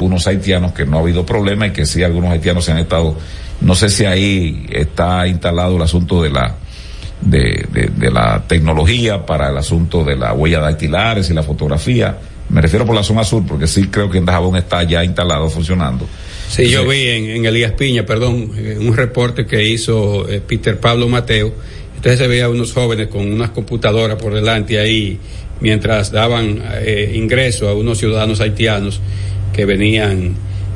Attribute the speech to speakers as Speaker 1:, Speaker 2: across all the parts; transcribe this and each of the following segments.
Speaker 1: unos haitianos que no ha habido problema y que sí algunos haitianos se han estado, no sé si ahí está instalado el asunto de la de, de, la tecnología para el asunto de la huella dactilares y la fotografía. Me refiero por la zona sur, porque sí creo que en Dajabón está ya instalado, funcionando.
Speaker 2: Sí, yo vi en, en Elías Piña, perdón, un reporte que hizo eh, Peter Pablo Mateo. Entonces se veía unos jóvenes con unas computadoras por delante ahí, mientras daban eh, ingreso a unos ciudadanos haitianos que venían,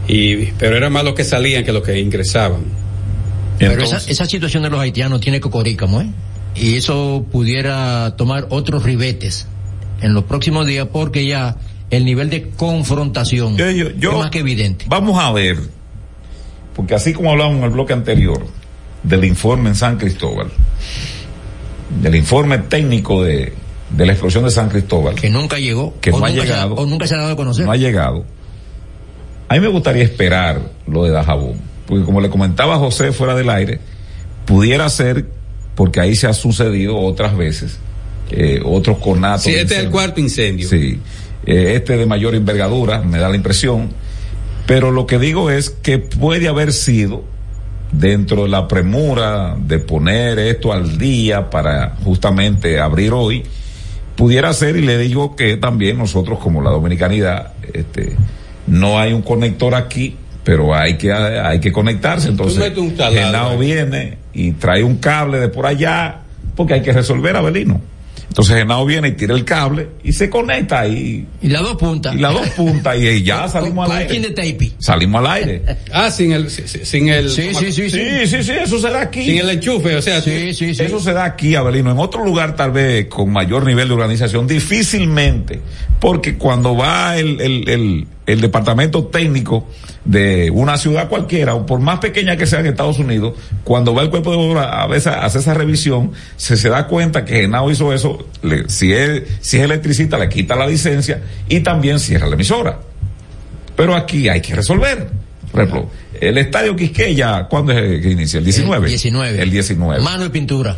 Speaker 2: y, pero era más los que salían que los que ingresaban.
Speaker 3: Pero esa, esa situación de los haitianos tiene cocorícamo, ¿eh? y eso pudiera tomar otros ribetes en los próximos días porque ya el nivel de confrontación es más que evidente.
Speaker 1: Vamos a ver, porque así como hablamos en el bloque anterior del informe en San Cristóbal, del informe técnico de, de la explosión de San Cristóbal.
Speaker 3: Que nunca llegó.
Speaker 1: Que no ha llegado.
Speaker 3: o nunca se ha dado a conocer.
Speaker 1: No ha llegado. A mí me gustaría esperar lo de Dajabón, porque como le comentaba José fuera del aire, pudiera ser porque ahí se ha sucedido otras veces, eh, otros conatos.
Speaker 2: Sí, este es el cuarto incendio.
Speaker 1: Sí, eh, este de mayor envergadura, me da la impresión, pero lo que digo es que puede haber sido dentro de la premura de poner esto al día para justamente abrir hoy, pudiera ser, y le digo que también nosotros como la dominicanidad, este, no hay un conector aquí, pero hay que, hay que conectarse, entonces, Genao viene, y trae un cable de por allá, porque hay que resolver Abelino. Entonces Genao viene y tira el cable y se conecta ahí.
Speaker 3: Y las dos puntas.
Speaker 1: Y las dos puntas y, ya salimos al aire.
Speaker 3: De
Speaker 1: salimos al aire.
Speaker 2: Ah, sin el, sin el.
Speaker 1: Sí, sí, sí, sí, sí, sí, eso se da aquí.
Speaker 2: Sin el enchufe, o sea.
Speaker 1: Sí, sí, sí. Eso se da aquí, Abelino. En otro lugar, tal vez, con mayor nivel de organización, difícilmente. Porque cuando va el, el, el, el departamento técnico de una ciudad cualquiera, o por más pequeña que sea en Estados Unidos, cuando va el cuerpo de obra a veces hace esa revisión, se, se da cuenta que Genao hizo eso, si es, si es electricista le quita la licencia y también cierra la emisora. Pero aquí hay que resolver. Por ejemplo, el estadio Quisqueya, ¿cuándo es que inicia? ¿El 19?
Speaker 3: El 19.
Speaker 1: El 19.
Speaker 3: Mano y pintura.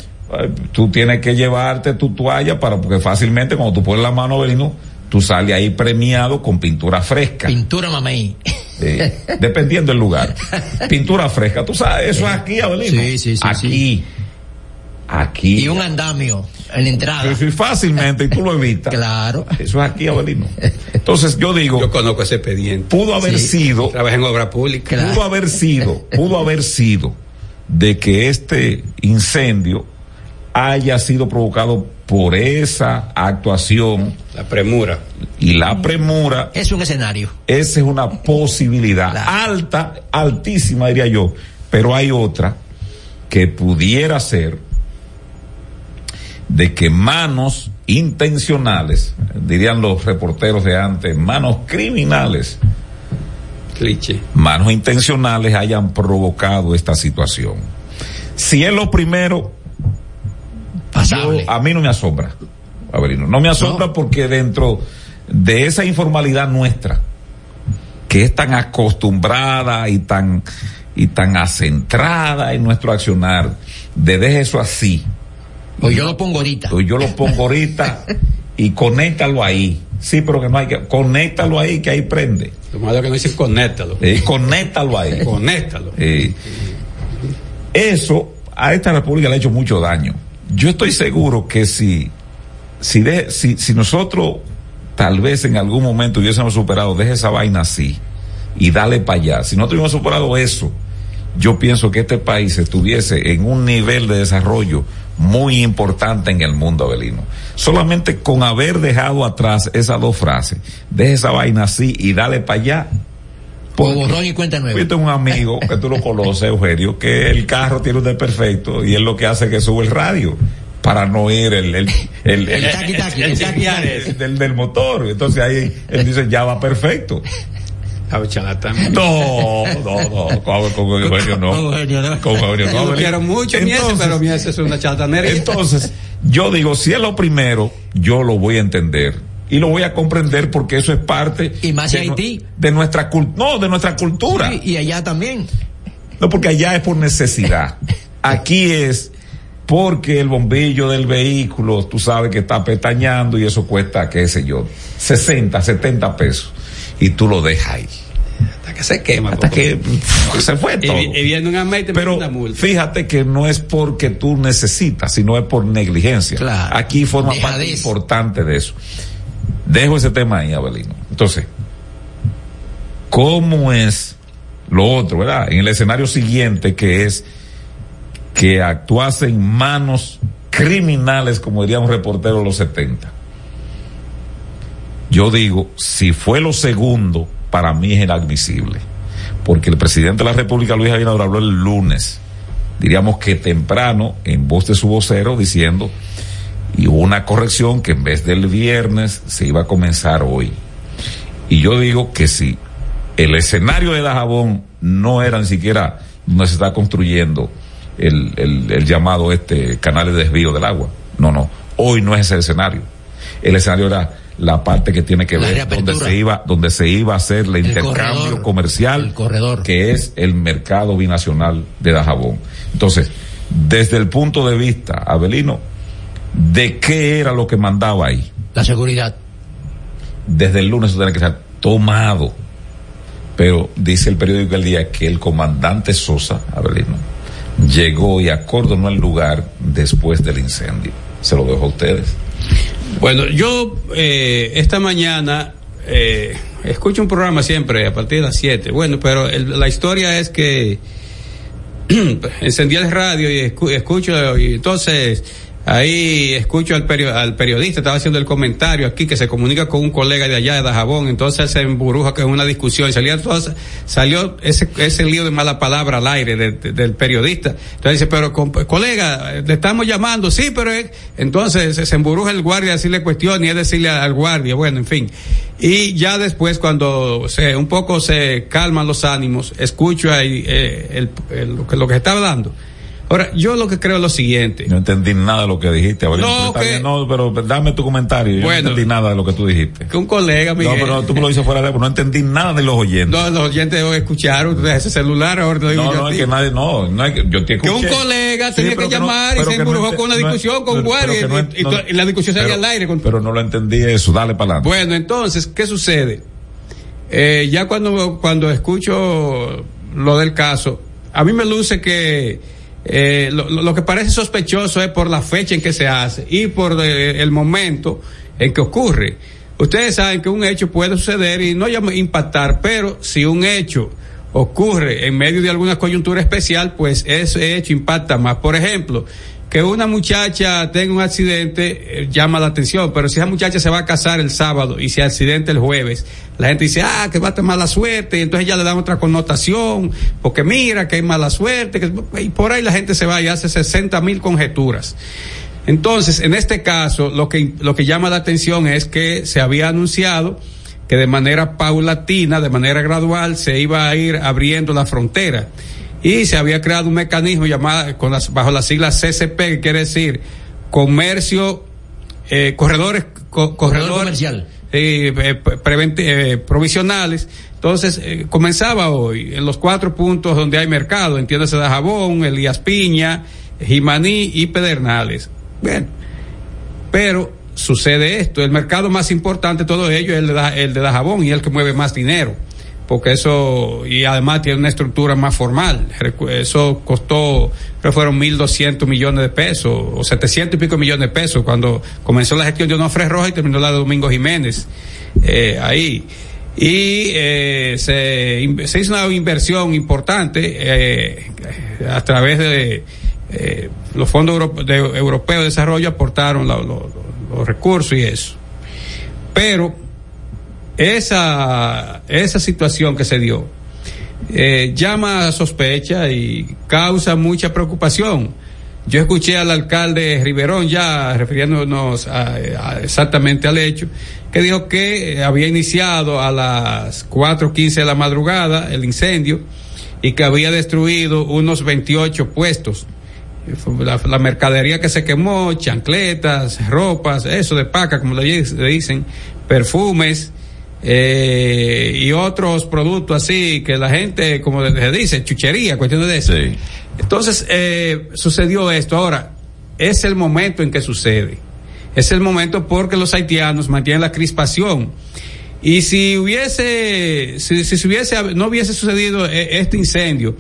Speaker 1: Tú tienes que llevarte tu toalla para, porque fácilmente cuando tú pones la mano, Belino, tú sales ahí premiado con pintura fresca.
Speaker 3: Pintura mamey.
Speaker 1: dependiendo del lugar. Pintura fresca, tú sabes, eso es aquí, Abelino.
Speaker 3: Sí, sí, sí.
Speaker 1: Aquí. Aquí.
Speaker 3: Y un andamio en la entrada.
Speaker 1: Sí, fácilmente, y tú lo evitas.
Speaker 3: claro.
Speaker 1: Eso es aquí, Abelino. Entonces yo digo.
Speaker 2: Yo conozco ese expediente.
Speaker 1: Pudo haber sido.
Speaker 2: Trabaja en obra pública.
Speaker 1: Pudo haber sido, pudo haber sido de que este incendio haya sido provocado por esa actuación.
Speaker 2: La premura.
Speaker 1: Y la premura.
Speaker 3: Es un escenario.
Speaker 1: Esa es una posibilidad alta, altísima diría yo, pero hay otra que pudiera ser de que manos intencionales, dirían los reporteros de antes, manos criminales,
Speaker 2: Cliché.
Speaker 1: manos intencionales hayan provocado esta situación. Si es lo primero, a mí no me asombra, Averino. No me asombra porque dentro de esa informalidad nuestra, que es tan acostumbrada y tan, y tan acentrada en nuestro accionar, de deje eso así.
Speaker 3: Pues yo lo pongo ahorita.
Speaker 1: Pues yo lo pongo ahorita y conéctalo ahí. Sí, pero que no hay que, conéctalo ahí que ahí prende.
Speaker 2: Lo malo que no dice conéctalo.
Speaker 1: Eh, conéctalo ahí.
Speaker 2: conéctalo.
Speaker 1: Eh, eso a esta república le ha hecho mucho daño yo estoy seguro que si, si, de, si, si nosotros tal vez en algún momento hubiésemos superado, deje esa vaina así y dale para allá. Si no tuviéramos superado eso, yo pienso que este país estuviese en un nivel de desarrollo muy importante en el mundo, Abelino. Solamente con haber dejado atrás esas dos frases, deje esa vaina así y dale para allá.
Speaker 3: Por borrón y cuenta nueva.
Speaker 1: Yo tengo un amigo que tú lo conoces, Eugenio, que el carro tiene un desperfecto y es lo que hace que sube el radio para no oír el el el, el, el, del, del motor. Entonces ahí él dice ya va perfecto.
Speaker 2: No,
Speaker 1: no, no, con, con Eugenio no. Con Eugenio no.
Speaker 2: Yo quiero mucho Miese, pero Miese es una chatanera.
Speaker 1: Entonces, yo digo, si es lo primero, yo lo voy a entender y lo voy a comprender porque eso es parte
Speaker 3: y más de, Haití
Speaker 1: de nuestra no de nuestra cultura.
Speaker 3: Sí, y allá también.
Speaker 1: No porque allá es por necesidad. Aquí es porque el bombillo del vehículo tú sabes que está pestañando y eso cuesta qué sé yo 60 70 pesos. Y tú lo dejas ahí.
Speaker 2: Que se quema.
Speaker 1: Hasta que se fue todo.
Speaker 2: Y, viene un y
Speaker 1: Pero fíjate que no es porque tú necesitas, sino es por negligencia. Aquí forma parte importante de eso. Dejo ese tema ahí, Abelino. Entonces, ¿cómo es lo otro, verdad? En el escenario siguiente que es que actuase en manos criminales, como diría un reportero de los 70. Yo digo, si fue lo segundo, para mí es inadmisible. Porque el presidente de la República, Luis Abinader, habló el lunes, diríamos que temprano, en voz de su vocero, diciendo, y hubo una corrección que en vez del viernes se iba a comenzar hoy. Y yo digo que si el escenario de Dajabón no era ni siquiera donde se está construyendo el, el, llamado este canal de desvío del agua. No, no. Hoy no es ese escenario. El escenario era la parte que tiene que ver donde se iba donde se iba a hacer el, intercambio comercial
Speaker 3: corredor.
Speaker 1: que es el mercado binacional de Dajabón. Entonces, desde el punto de vista, Abelino, ¿de qué era lo que mandaba ahí?
Speaker 3: La seguridad.
Speaker 1: Desde el lunes eso tiene que estar tomado. Pero dice el periódico El Día que el comandante Sosa, Abelino, llegó y acordonó el lugar después del incendio. Se lo dejo a ustedes.
Speaker 2: Bueno, yo eh, esta mañana eh, escucho un programa siempre a partir de las 7. Bueno, pero la historia es que encendí el radio y escucho y entonces Ahí escucho al, al periodista, estaba haciendo el comentario aquí, que se comunica con un colega de allá de Dajabón, entonces se emburuja que es una discusión, salía salió ese, ese lío de mala palabra al aire del periodista. Entonces dice, pero colega, le estamos llamando, sí, pero entonces se embruja el guardia a decirle cuestión y es decirle al guardia, bueno, en fin. Y ya después cuando se, un poco se calman los ánimos, escucho ahí eh, el, lo, que, lo que estaba dando Ahora, yo lo que creo es lo siguiente.
Speaker 1: No entendí nada de lo que dijiste.
Speaker 2: no,
Speaker 1: no, pero dame tu comentario. Yo no entendí nada de lo que tú dijiste.
Speaker 2: Que un colega,
Speaker 1: Miguel. No, pero tú me lo dices fuera de no entendí nada de los oyentes.
Speaker 2: No, los oyentes escucharon ese celular, ahora te
Speaker 1: digo No, no, es que nadie, no, no es que yo te escuché.
Speaker 2: Que un colega tenía que, llamar y se embrujó con una discusión con guardia y, la discusión salía al aire.
Speaker 1: Pero no lo entendí eso, dale para adelante.
Speaker 2: Bueno, entonces, ¿qué sucede? Eh, ya cuando, cuando escucho lo del caso, a mí me luce que eh, lo, que parece sospechoso es por la fecha en que se hace y por eh, el momento en que ocurre. Ustedes saben que un hecho puede suceder y no impactar, pero si un hecho ocurre en medio de alguna coyuntura especial, pues ese hecho impacta más. Por ejemplo, que una muchacha tenga un accidente eh, llama la atención, pero si esa muchacha se va a casar el sábado y se accidente el jueves, la gente dice, ah, que va a tener mala suerte, y entonces ya le dan otra connotación, porque mira que hay mala suerte, que, y por ahí la gente se va y hace 60 mil conjeturas. Entonces, en este caso, lo que, lo que llama la atención es que se había anunciado que de manera paulatina, de manera gradual, se iba a ir abriendo la frontera y se había creado un mecanismo llamado con las, bajo las siglas CCP, que quiere decir comercio, eh, corredores, corredor
Speaker 3: comercial.
Speaker 2: Eh, eh, eh, provisionales. Entonces, comenzaba hoy en los cuatro puntos donde hay mercado, entiéndase de Jabón, Elías Piña, Jimaní y Pedernales. Bueno, pero sucede esto, el mercado más importante de todo ello es el de, el de Dajabón y el que mueve más dinero porque eso, y además tiene una estructura más formal. Eso costó, creo fueron 1.200 millones de pesos, o 700 y pico millones de pesos, cuando comenzó la gestión de Onofre Roja y terminó la de Domingo Jiménez, eh, ahí. Y eh, se, se, hizo una inversión importante eh, a través de eh, los fondos europeos de desarrollo, aportaron los recursos y eso. Pero esa, esa situación que se dio eh, llama a sospecha y causa mucha preocupación. Yo escuché al alcalde Riverón ya refiriéndonos exactamente al hecho, que dijo que había iniciado a las 4.15 de la madrugada el incendio y que había destruido unos 28 puestos. La, la mercadería que se quemó, chancletas, ropas, eso de paca, como le dicen, perfumes, eh, y otros productos así que la gente, como se dice, chuchería, cuestiones de eso. Entonces, eh, sucedió esto. Ahora, es el momento en que sucede. Es el momento porque los haitianos mantienen la crispación. Y si hubiese, si, si hubiese, no hubiese sucedido e, este incendio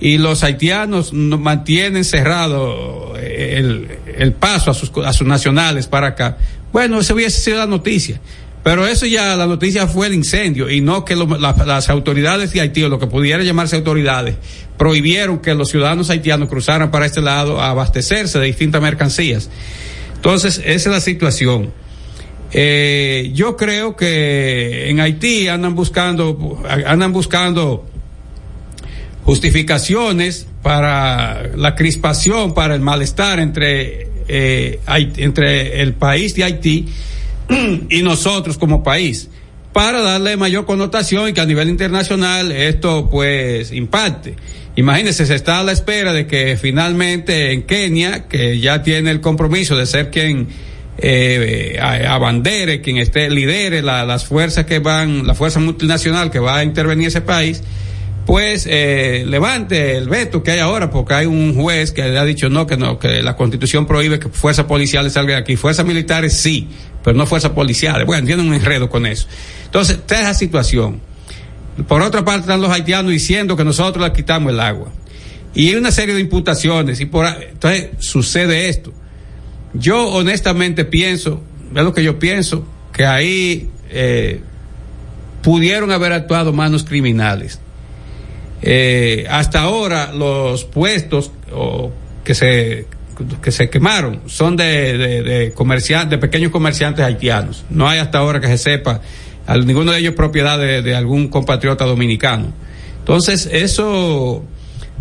Speaker 2: y los haitianos mantienen cerrado el, el paso a sus, a sus nacionales para acá, bueno, esa hubiese sido la noticia. Pero eso ya, la noticia fue el incendio y no que las autoridades de Haití, o lo que pudiera llamarse autoridades, prohibieron que los ciudadanos haitianos cruzaran para este lado a abastecerse de distintas mercancías. Entonces, esa es la situación. Eh, yo creo que en Haití andan buscando, andan buscando justificaciones para la crispación, para el malestar entre, eh, entre el país de Haití y nosotros como país para darle mayor connotación y que a nivel internacional esto pues impacte. Imagínense, se está a la espera de que finalmente en Kenia, que ya tiene el compromiso de ser quien eh, abandere, quien esté, lidere las fuerzas que van, la fuerza multinacional que va a intervenir ese país, pues eh, levante el veto que hay ahora, porque hay un juez que le ha dicho no, que no, que la constitución prohíbe que fuerzas policiales salgan aquí. Fuerzas militares sí, pero no fuerzas policiales. Bueno, tienen un enredo con eso. Entonces, está esa situación. Por otra parte, están los haitianos diciendo que nosotros les quitamos el agua. Y hay una serie de imputaciones. Y por, entonces, sucede esto. Yo honestamente pienso, es lo que yo pienso, que ahí eh, pudieron haber actuado manos criminales. Eh, hasta ahora los puestos que se que se quemaron son de, comerciantes, de pequeños comerciantes haitianos. No hay hasta ahora que se sepa, ninguno de ellos propiedad de, algún compatriota dominicano. Entonces, eso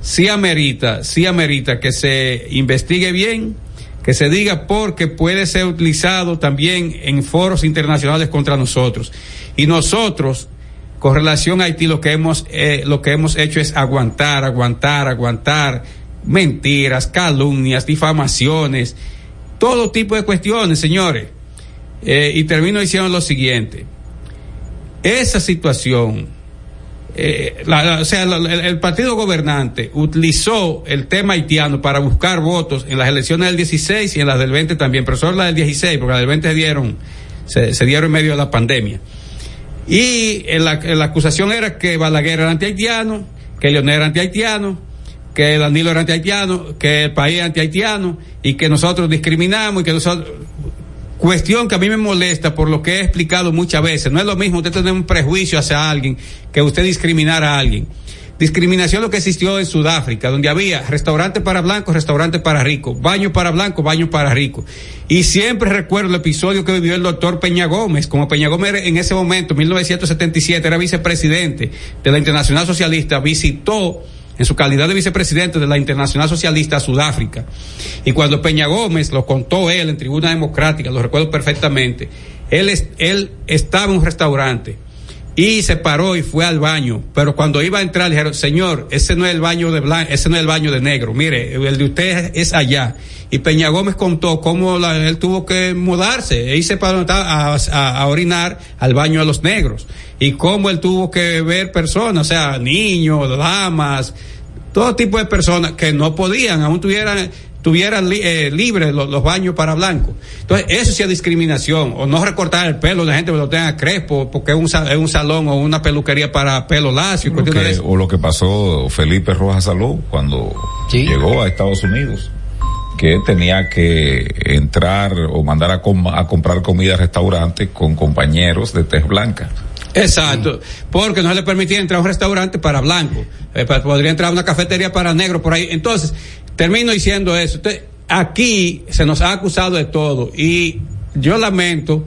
Speaker 2: sí amerita, sí amerita que se investigue bien, que se diga porque puede ser utilizado también en foros internacionales contra nosotros. Y nosotros, con relación a Haití, lo que hemos, eh, lo que hemos hecho es aguantar, aguantar, aguantar mentiras, calumnias, difamaciones, todo tipo de cuestiones, señores. Eh, y termino diciendo lo siguiente. Esa situación, eh, o sea, el, partido gobernante utilizó el tema haitiano para buscar votos en las elecciones del 16 y en las del 20 también, pero solo las del 16, porque las del 20 dieron, se, dieron en medio de la pandemia. Y la, la acusación era que Balaguer era anti-haitiano, que Leonel era anti-haitiano, que Danilo era anti-haitiano, que el país es anti-haitiano y que nosotros discriminamos y que nosotros... Cuestión que a mí me molesta por lo que he explicado muchas veces. No es lo mismo usted tener un prejuicio hacia alguien que usted discriminar a alguien. Discriminación lo que existió en Sudáfrica, donde había restaurante para blancos, restaurante para ricos, baño para blancos, baño para ricos. Y siempre recuerdo el episodio que vivió el doctor Peña Gómez, como Peña Gómez en ese momento, 1977, era vicepresidente de la Internacional Socialista, visitó en su calidad de vicepresidente de la Internacional Socialista Sudáfrica. Y cuando Peña Gómez lo contó él en Tribuna Democrática, lo recuerdo perfectamente, él, él estaba en un restaurante y se paró y fue al baño, pero cuando iba a entrar dijeron, señor, ese no es el baño de blanco, ese no es el baño de negro, mire, el de usted es allá. Y Peña Gómez contó cómo él tuvo que mudarse. E irse para a, a, orinar al baño de los negros. Y cómo él tuvo que ver personas, o sea, niños, damas, todo tipo de personas que no podían, aún tuvieran tuvieran eh, libres los, baños para blancos. Entonces, eso sí es discriminación, o no recortar el pelo de gente que lo tenga crespo, porque es un, es un salón o una peluquería para pelo lacio.
Speaker 1: o lo que pasó Felipe Rojas Salud cuando llegó a Estados Unidos que tenía que entrar o mandar a, a comprar comida al restaurante con compañeros de tez blanca.
Speaker 2: Exacto, porque no le permitía entrar a un restaurante para blanco, eh, podría entrar a una cafetería para negro por ahí. Entonces, termino diciendo eso. aquí se nos ha acusado de todo y yo lamento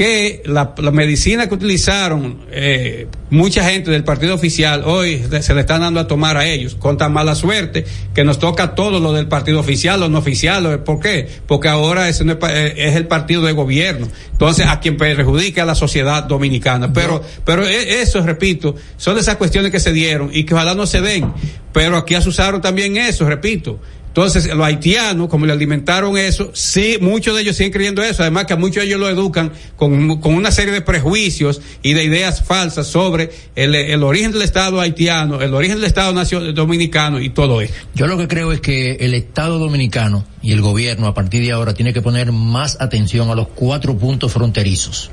Speaker 2: que la, medicina que utilizaron eh, mucha gente del partido oficial hoy se le están dando a tomar a ellos con tan mala suerte que nos toca todo lo del partido oficial, lo no oficial. ¿Por qué? Porque ahora ese no es, eh, el partido de gobierno. Entonces, a quien perjudica a la sociedad dominicana. Pero, pero e, eso, repito, son esas cuestiones que se dieron y que ojalá no se den. Pero aquí asusaron también eso, repito entonces, los haitianos, como le alimentaron eso, sí, muchos de ellos siguen creyendo eso. Además que a muchos de ellos lo educan con, con una serie de prejuicios y de ideas falsas sobre el, el, origen del Estado haitiano, el origen del Estado dominicano y todo eso.
Speaker 3: Yo lo que creo es que el Estado dominicano y el gobierno a partir de ahora tiene que poner más atención a los cuatro puntos fronterizos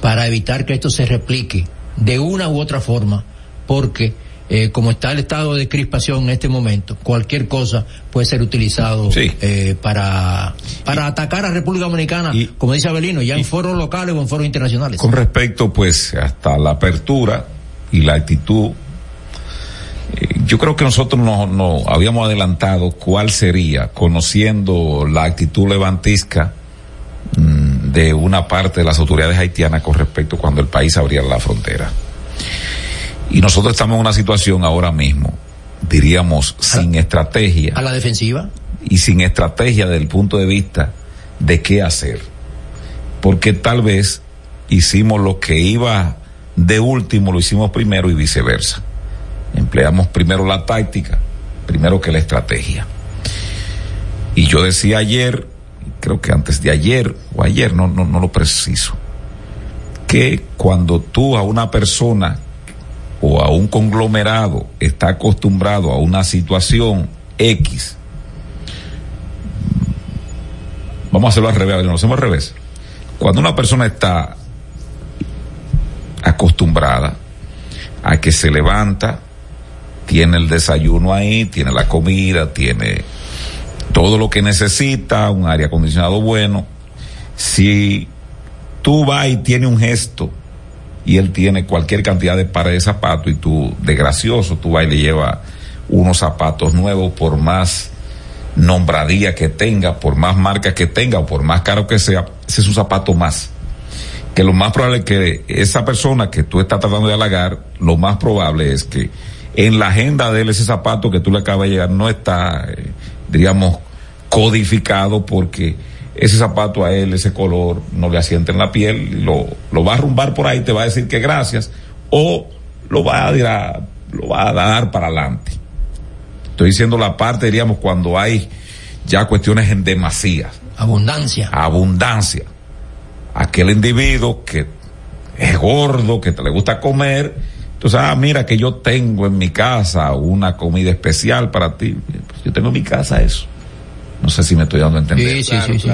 Speaker 3: para evitar que esto se replique de una u otra forma, porque eh, como está el estado de crispación en este momento, cualquier cosa puede ser utilizado eh, para, para atacar a República Dominicana, como dice Abelino, ya en foros locales o en foros internacionales.
Speaker 1: Con respecto, pues, hasta la apertura y la actitud, eh, yo creo que nosotros no, no habíamos adelantado cuál sería, conociendo la actitud levantisca mm, de una parte de las autoridades haitianas con respecto cuando el país abriera la frontera. Y nosotros estamos en una situación ahora mismo, diríamos, sin estrategia.
Speaker 3: A la defensiva.
Speaker 1: Y sin estrategia desde el punto de vista de qué hacer. Porque tal vez hicimos lo que iba de último, lo hicimos primero y viceversa. Empleamos primero la táctica, primero que la estrategia. Y yo decía ayer, creo que antes de ayer o ayer, no, no, no lo preciso, que cuando tú a una persona o a un conglomerado está acostumbrado a una situación X, vamos a hacerlo al revés, lo hacemos al revés. Cuando una persona está acostumbrada a que se levanta, tiene el desayuno ahí, tiene la comida, tiene todo lo que necesita, un aire acondicionado bueno. Si tú vas y tienes un gesto y él tiene cualquier cantidad de pares de zapatos y tú, de gracioso, tú vas y le llevas unos zapatos nuevos por más nombradía que tenga, por más marca que tenga o por más caro que sea, ese es un zapato más. Que lo más probable es que esa persona que tú estás tratando de halagar, lo más probable es que en la agenda de él ese zapato que tú le acabas de llegar no está, eh, codificado porque ese zapato a él, ese color, no le asienta en la piel, lo, lo va a rumbar por ahí, te va a decir que gracias, o lo va a, dar, lo va a dar para adelante. Estoy diciendo la parte, diríamos, cuando hay ya cuestiones en demasía.
Speaker 3: Abundancia.
Speaker 1: Abundancia. Aquel individuo que es gordo, que te le gusta comer, entonces, ah, mira que yo tengo en mi casa una comida especial para ti. Pues yo tengo en mi casa eso. No sé si me estoy dando a entender. Sí, sí, sí,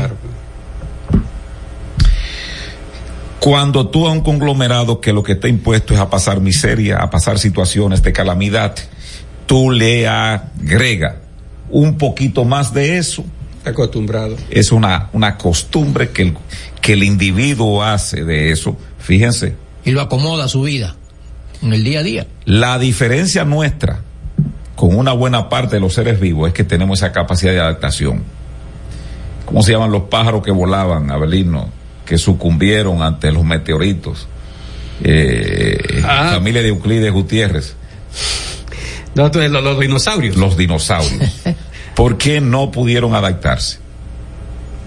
Speaker 1: Cuando tú a un conglomerado que lo que está impuesto es a pasar miseria, a pasar situaciones de calamidad, tú le agrega un poquito más de eso.
Speaker 2: Acostumbrado.
Speaker 1: Es una, una costumbre que el, que el individuo hace de eso. Fíjense.
Speaker 3: Y lo acomoda a su vida en el día a día.
Speaker 1: La diferencia nuestra con una buena parte de los seres vivos es que tenemos esa capacidad de adaptación. ¿Cómo se llaman los pájaros que volaban, Abelino? Que sucumbieron ante los meteoritos. Eh, ah. Familia de Euclides Gutiérrez.
Speaker 2: los, los dinosaurios.
Speaker 1: Los dinosaurios. ¿Por qué no pudieron adaptarse?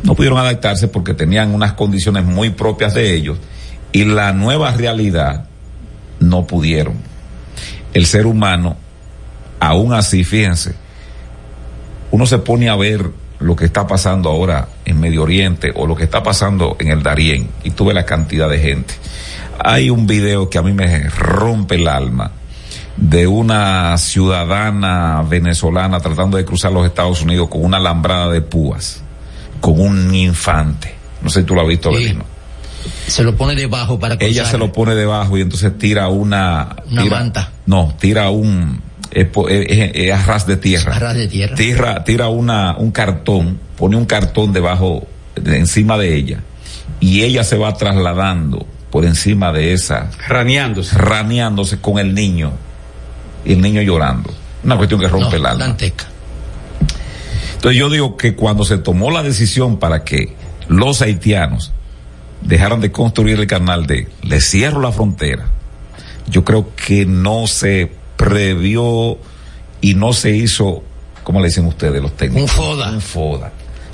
Speaker 1: No pudieron adaptarse porque tenían unas condiciones muy propias de ellos y la nueva realidad no pudieron. El ser humano aún así, fíjense, uno se pone a ver lo que está pasando ahora en Medio Oriente o lo que está pasando en el Darién y tuve la cantidad de gente. Hay un video que a mí me rompe el alma de una ciudadana venezolana tratando de cruzar los Estados Unidos con una alambrada de púas, con un infante. No sé si tú lo has visto, sí.
Speaker 3: Se lo pone debajo para
Speaker 1: cruzar. Ella se lo pone debajo y entonces tira una...
Speaker 3: Una manta.
Speaker 1: No, tira un es, es, a ras de tierra.
Speaker 3: A ras de tierra.
Speaker 1: Tira, tira una, un cartón, pone un cartón debajo, de, encima de ella, y ella se va trasladando por encima de esa.
Speaker 2: Raneándose.
Speaker 1: Raneándose con el niño, y el niño llorando. Una cuestión que rompe el alma.
Speaker 3: Entonces
Speaker 1: yo digo que cuando se tomó la decisión para que los haitianos dejaran de construir el canal de le cierro la frontera, yo creo que no se previó y no se hizo, ¿cómo le dicen ustedes los técnicos?
Speaker 3: Un FODA.
Speaker 1: Un FODA.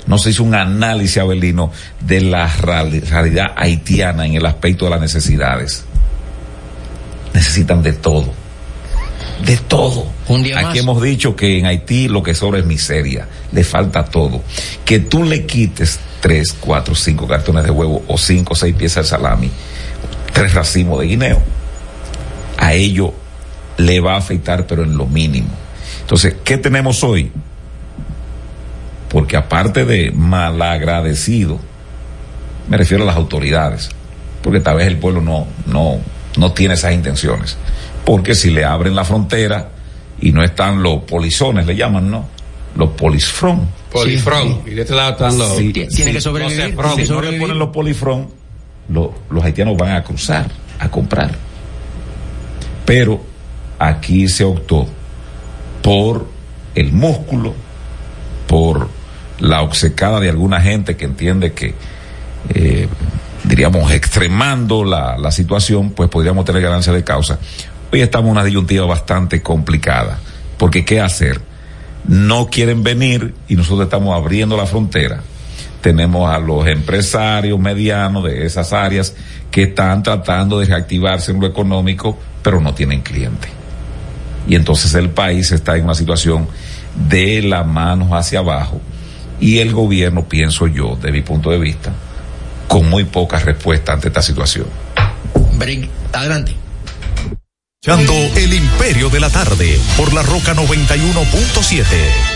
Speaker 1: No se hizo un análisis, Abelino, de la realidad haitiana en el aspecto de las necesidades. Necesitan de todo. De todo.
Speaker 3: Un día
Speaker 1: Aquí hemos dicho que en Haití lo que sobra es miseria. Le falta todo. Que tú le quites tres, cuatro, cinco cartones de huevo o cinco seis piezas de salami, tres racimos de guineo. A ello le va a afectar, pero en lo mínimo. Entonces, ¿qué tenemos hoy? Porque aparte de malagradecido, me refiero a las autoridades, porque tal vez el pueblo no, no, no tiene esas intenciones. Porque si le abren la frontera y no están los polizones, le llaman, ¿no? Los polisfrón.
Speaker 2: Polifrón. Y de este lado están los.
Speaker 3: tiene que sobrevivir.
Speaker 1: si no le ponen los polifrón, los haitianos van a cruzar, a comprar. Pero aquí se optó por el músculo, por la obcecada de alguna gente que entiende que, eh, diríamos, extremando la, la situación, pues podríamos tener ganancia de causa. Hoy estamos en una disyuntiva bastante complicada, porque ¿qué hacer? No quieren venir y nosotros estamos abriendo la frontera. Tenemos a los empresarios medianos de esas áreas que están tratando de reactivarse en lo económico, pero no tienen cliente. Y entonces el país está en una situación de la manos hacia abajo y el gobierno, pienso yo, de mi punto de vista, con muy poca respuesta ante esta situación.
Speaker 3: Adelante.
Speaker 4: El Imperio de la Tarde por la Roca 91.7.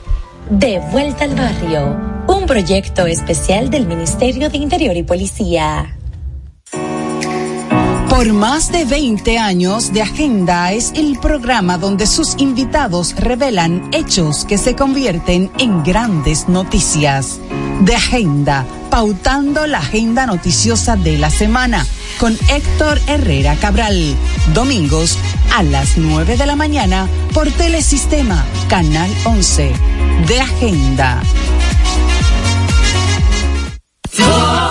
Speaker 5: De vuelta al barrio, un proyecto especial del Ministerio de Interior y Policía.
Speaker 6: Por más de 20 años de Agenda es el programa donde sus invitados revelan hechos que se convierten en grandes noticias. De Agenda, pautando la agenda noticiosa de la semana con Héctor Herrera Cabral. Domingos a las 9 de la mañana por Telesistema, Canal 11. De Agenda.
Speaker 7: Señor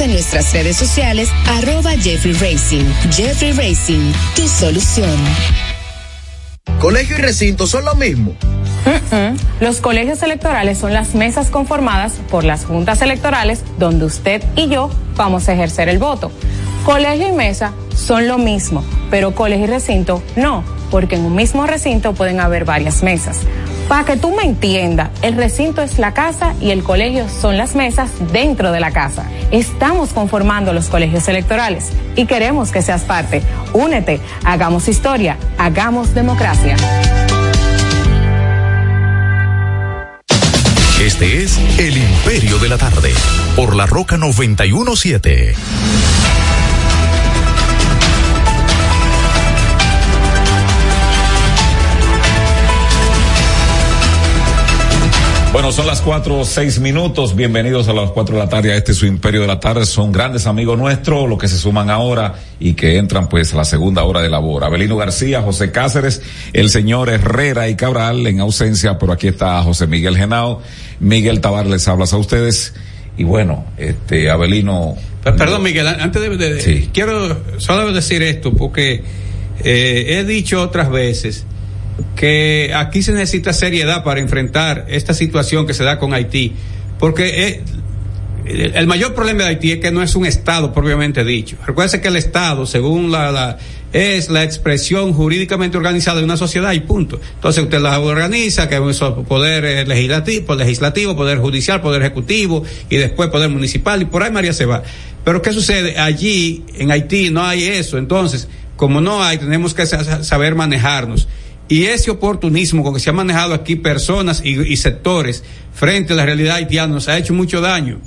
Speaker 8: en nuestras redes sociales, arroba Jeffrey Racing. Jeffrey Racing, tu solución.
Speaker 9: ¿Colegio y recinto son lo mismo?
Speaker 10: Los colegios electorales son las mesas conformadas por las juntas electorales donde usted y yo vamos a ejercer el voto. Colegio y mesa son lo mismo, pero colegio y recinto no, porque en un mismo recinto pueden haber varias mesas. Para que tú me entiendas, el recinto es la casa y el colegio son las mesas dentro de la casa. Estamos conformando los colegios electorales y queremos que seas parte. Únete, hagamos historia, hagamos democracia.
Speaker 4: Este es El Imperio de la Tarde, por la Roca 917.
Speaker 1: Bueno, son las cuatro o seis minutos. Bienvenidos a las cuatro de la tarde a este su Imperio de la Tarde. Son grandes amigos nuestros los que se suman ahora y que entran pues a la segunda hora de labor. Abelino García, José Cáceres, el señor Herrera y Cabral en ausencia, pero aquí está José Miguel Genao. Miguel Tabar les hablas a ustedes. Y bueno, este, Abelino.
Speaker 2: Perdón, Miguel, antes de, quiero solo decir esto porque eh, he dicho otras veces que aquí se necesita seriedad para enfrentar esta situación que se da con Haití, porque eh, el mayor problema de Haití es que no es un Estado propiamente dicho. Recuerde que el Estado, según la, es la expresión jurídicamente organizada de una sociedad y punto. Entonces usted la organiza, que es poder eh, legislativo, legislativo, poder judicial, poder ejecutivo y después poder municipal y por ahí María se va. Pero ¿qué sucede? Allí, en Haití, no hay eso. Entonces, como no hay, tenemos que saber manejarnos. Y ese oportunismo con que se han manejado aquí personas y, sectores frente a la realidad haitiana nos ha hecho mucho daño.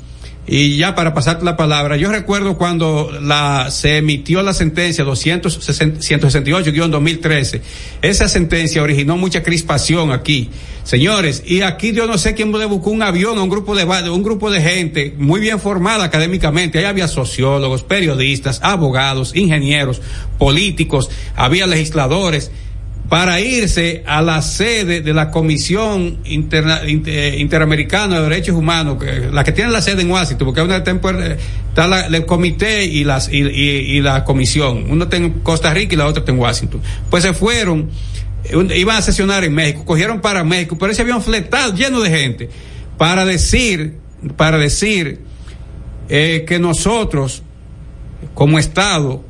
Speaker 2: Y ya para pasarte la palabra, yo recuerdo cuando la, se emitió la sentencia 268-2013, esa sentencia originó mucha crispación aquí. Señores, y aquí yo no sé quién le buscó un avión a un grupo de, un grupo de gente muy bien formada académicamente. Ahí había sociólogos, periodistas, abogados, ingenieros, políticos, había legisladores para irse a la sede de la Comisión eh, Interamericana de Derechos Humanos, que, la que tiene la sede en Washington, porque una está el comité y, y, la comisión, una está en Costa Rica y la otra está en Washington. Pues se fueron, iban a sesionar en México, cogieron para México, pero ese avión fletado, lleno de gente, para decir, para decir eh, que nosotros, como Estado,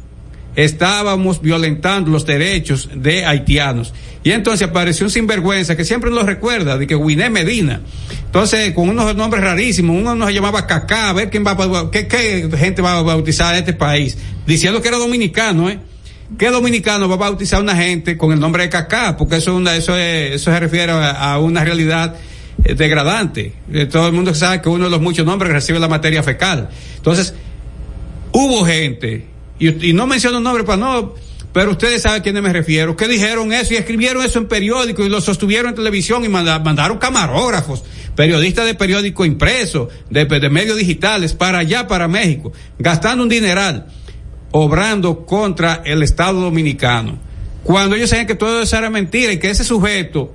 Speaker 2: estábamos violentando los derechos de haitianos. Y entonces apareció un sinvergüenza que siempre nos recuerda, de que Winé Medina. Entonces, con unos nombres rarísimos, uno nos llamaba Cacá, a ver quién va qué, gente va a bautizar a este país, diciendo que era dominicano, ¿eh? ¿Qué dominicano va a bautizar a una gente con el nombre de Cacá? Porque eso, una, eso, eso se refiere a, una realidad eh, degradante. Eh, todo el mundo sabe que uno de los muchos nombres recibe la materia fecal. Entonces, hubo gente y, no menciono nombres para no, pero ustedes saben a quiénes me refiero, que dijeron eso y escribieron eso en periódico y lo sostuvieron en televisión y mandaron camarógrafos, periodistas de periódico impreso, de, de medios digitales, para allá, para México, gastando un dineral, obrando contra el Estado dominicano. Cuando ellos saben que todo eso era mentira y que ese sujeto,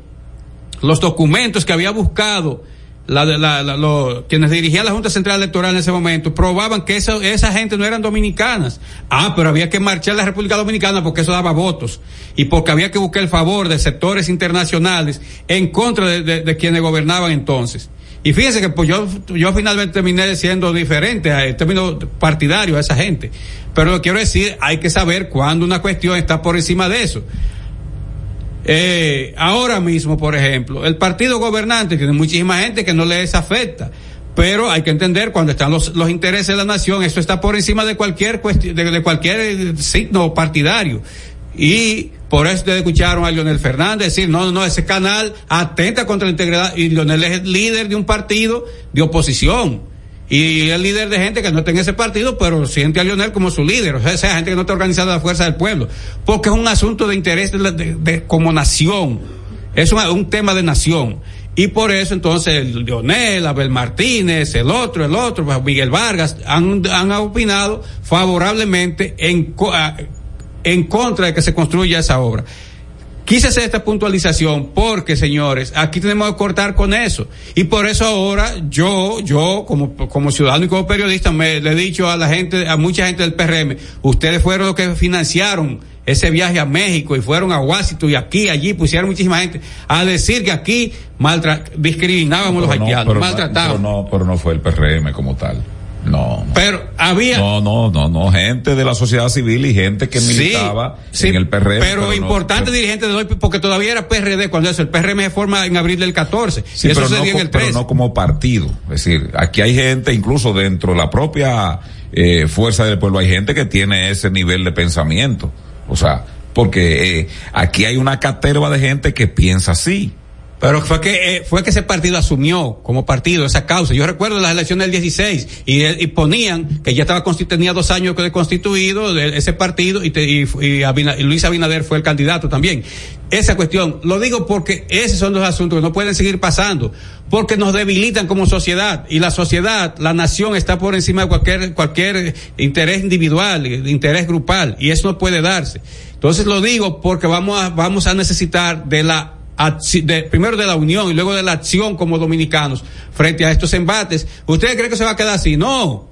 Speaker 2: los documentos que había buscado, la, la, la, quienes dirigían la Junta Central Electoral en ese momento probaban que eso, esa gente no eran dominicanas. Ah, pero había que marchar a la República Dominicana porque eso daba votos y porque había que buscar el favor de sectores internacionales en contra de, quienes gobernaban entonces. Y fíjense que pues yo, yo finalmente terminé siendo diferente, a, término partidario a esa gente. Pero lo quiero decir, hay que saber cuándo una cuestión está por encima de eso. Eh, ahora mismo, por ejemplo, el partido gobernante tiene muchísima gente que no les afecta. Pero hay que entender cuando están los, los intereses de la nación, eso está por encima de cualquier cuestión, de, cualquier signo partidario. Y por eso ustedes escucharon a Leonel Fernández decir, no, no, ese canal atenta contra la integridad. Y Leonel es el líder de un partido de oposición y el líder de gente que no está en ese partido, pero siente a Lionel como su líder, o sea, gente que no está organizada la fuerza del pueblo, porque es un asunto de interés de, como nación, es un, tema de nación. Y por eso entonces Lionel, Abel Martínez, el otro, el otro, Miguel Vargas, han, han opinado favorablemente en, en contra de que se construya esa obra. Quise hacer esta puntualización porque, señores, aquí tenemos que cortar con eso. Y por eso ahora yo, yo, como, como ciudadano y como periodista, me le he dicho a la gente, a mucha gente del PRM, ustedes fueron los que financiaron ese viaje a México y fueron a Washington y aquí, allí, pusieron muchísima gente a decir que aquí discriminábamos a los haitianos, maltratábamos.
Speaker 1: Pero no, pero no fue el PRM como tal. No,
Speaker 2: Pero había.
Speaker 1: No, no, no, no. Gente de la sociedad civil y gente que militaba en el PRM.
Speaker 2: Pero, importante dirigente de hoy, porque todavía era PRD cuando eso. El PRM se forma en abril del 14.
Speaker 1: Sí, y eso pero, no, en el 13. pero no como partido. Es decir, aquí hay gente, incluso dentro de la propia eh, fuerza del pueblo, hay gente que tiene ese nivel de pensamiento. O sea, porque eh, aquí hay una caterva de gente que piensa así
Speaker 2: Pero fue que eh, fue que ese partido asumió como partido esa causa. Yo recuerdo las elecciones del 16 y, y ponían que ya estaba tenía dos años de constituido de ese partido y, y, y, Luis Abinader fue el candidato también. Esa cuestión, lo digo porque esos son los asuntos que no pueden seguir pasando, porque nos debilitan como sociedad y la sociedad, la nación está por encima de cualquier cualquier interés individual, interés grupal y eso no puede darse. Entonces lo digo porque vamos a vamos a necesitar de la de, primero de la unión y luego de la acción como dominicanos frente a estos embates. ¿Ustedes creen que se va a quedar así? No.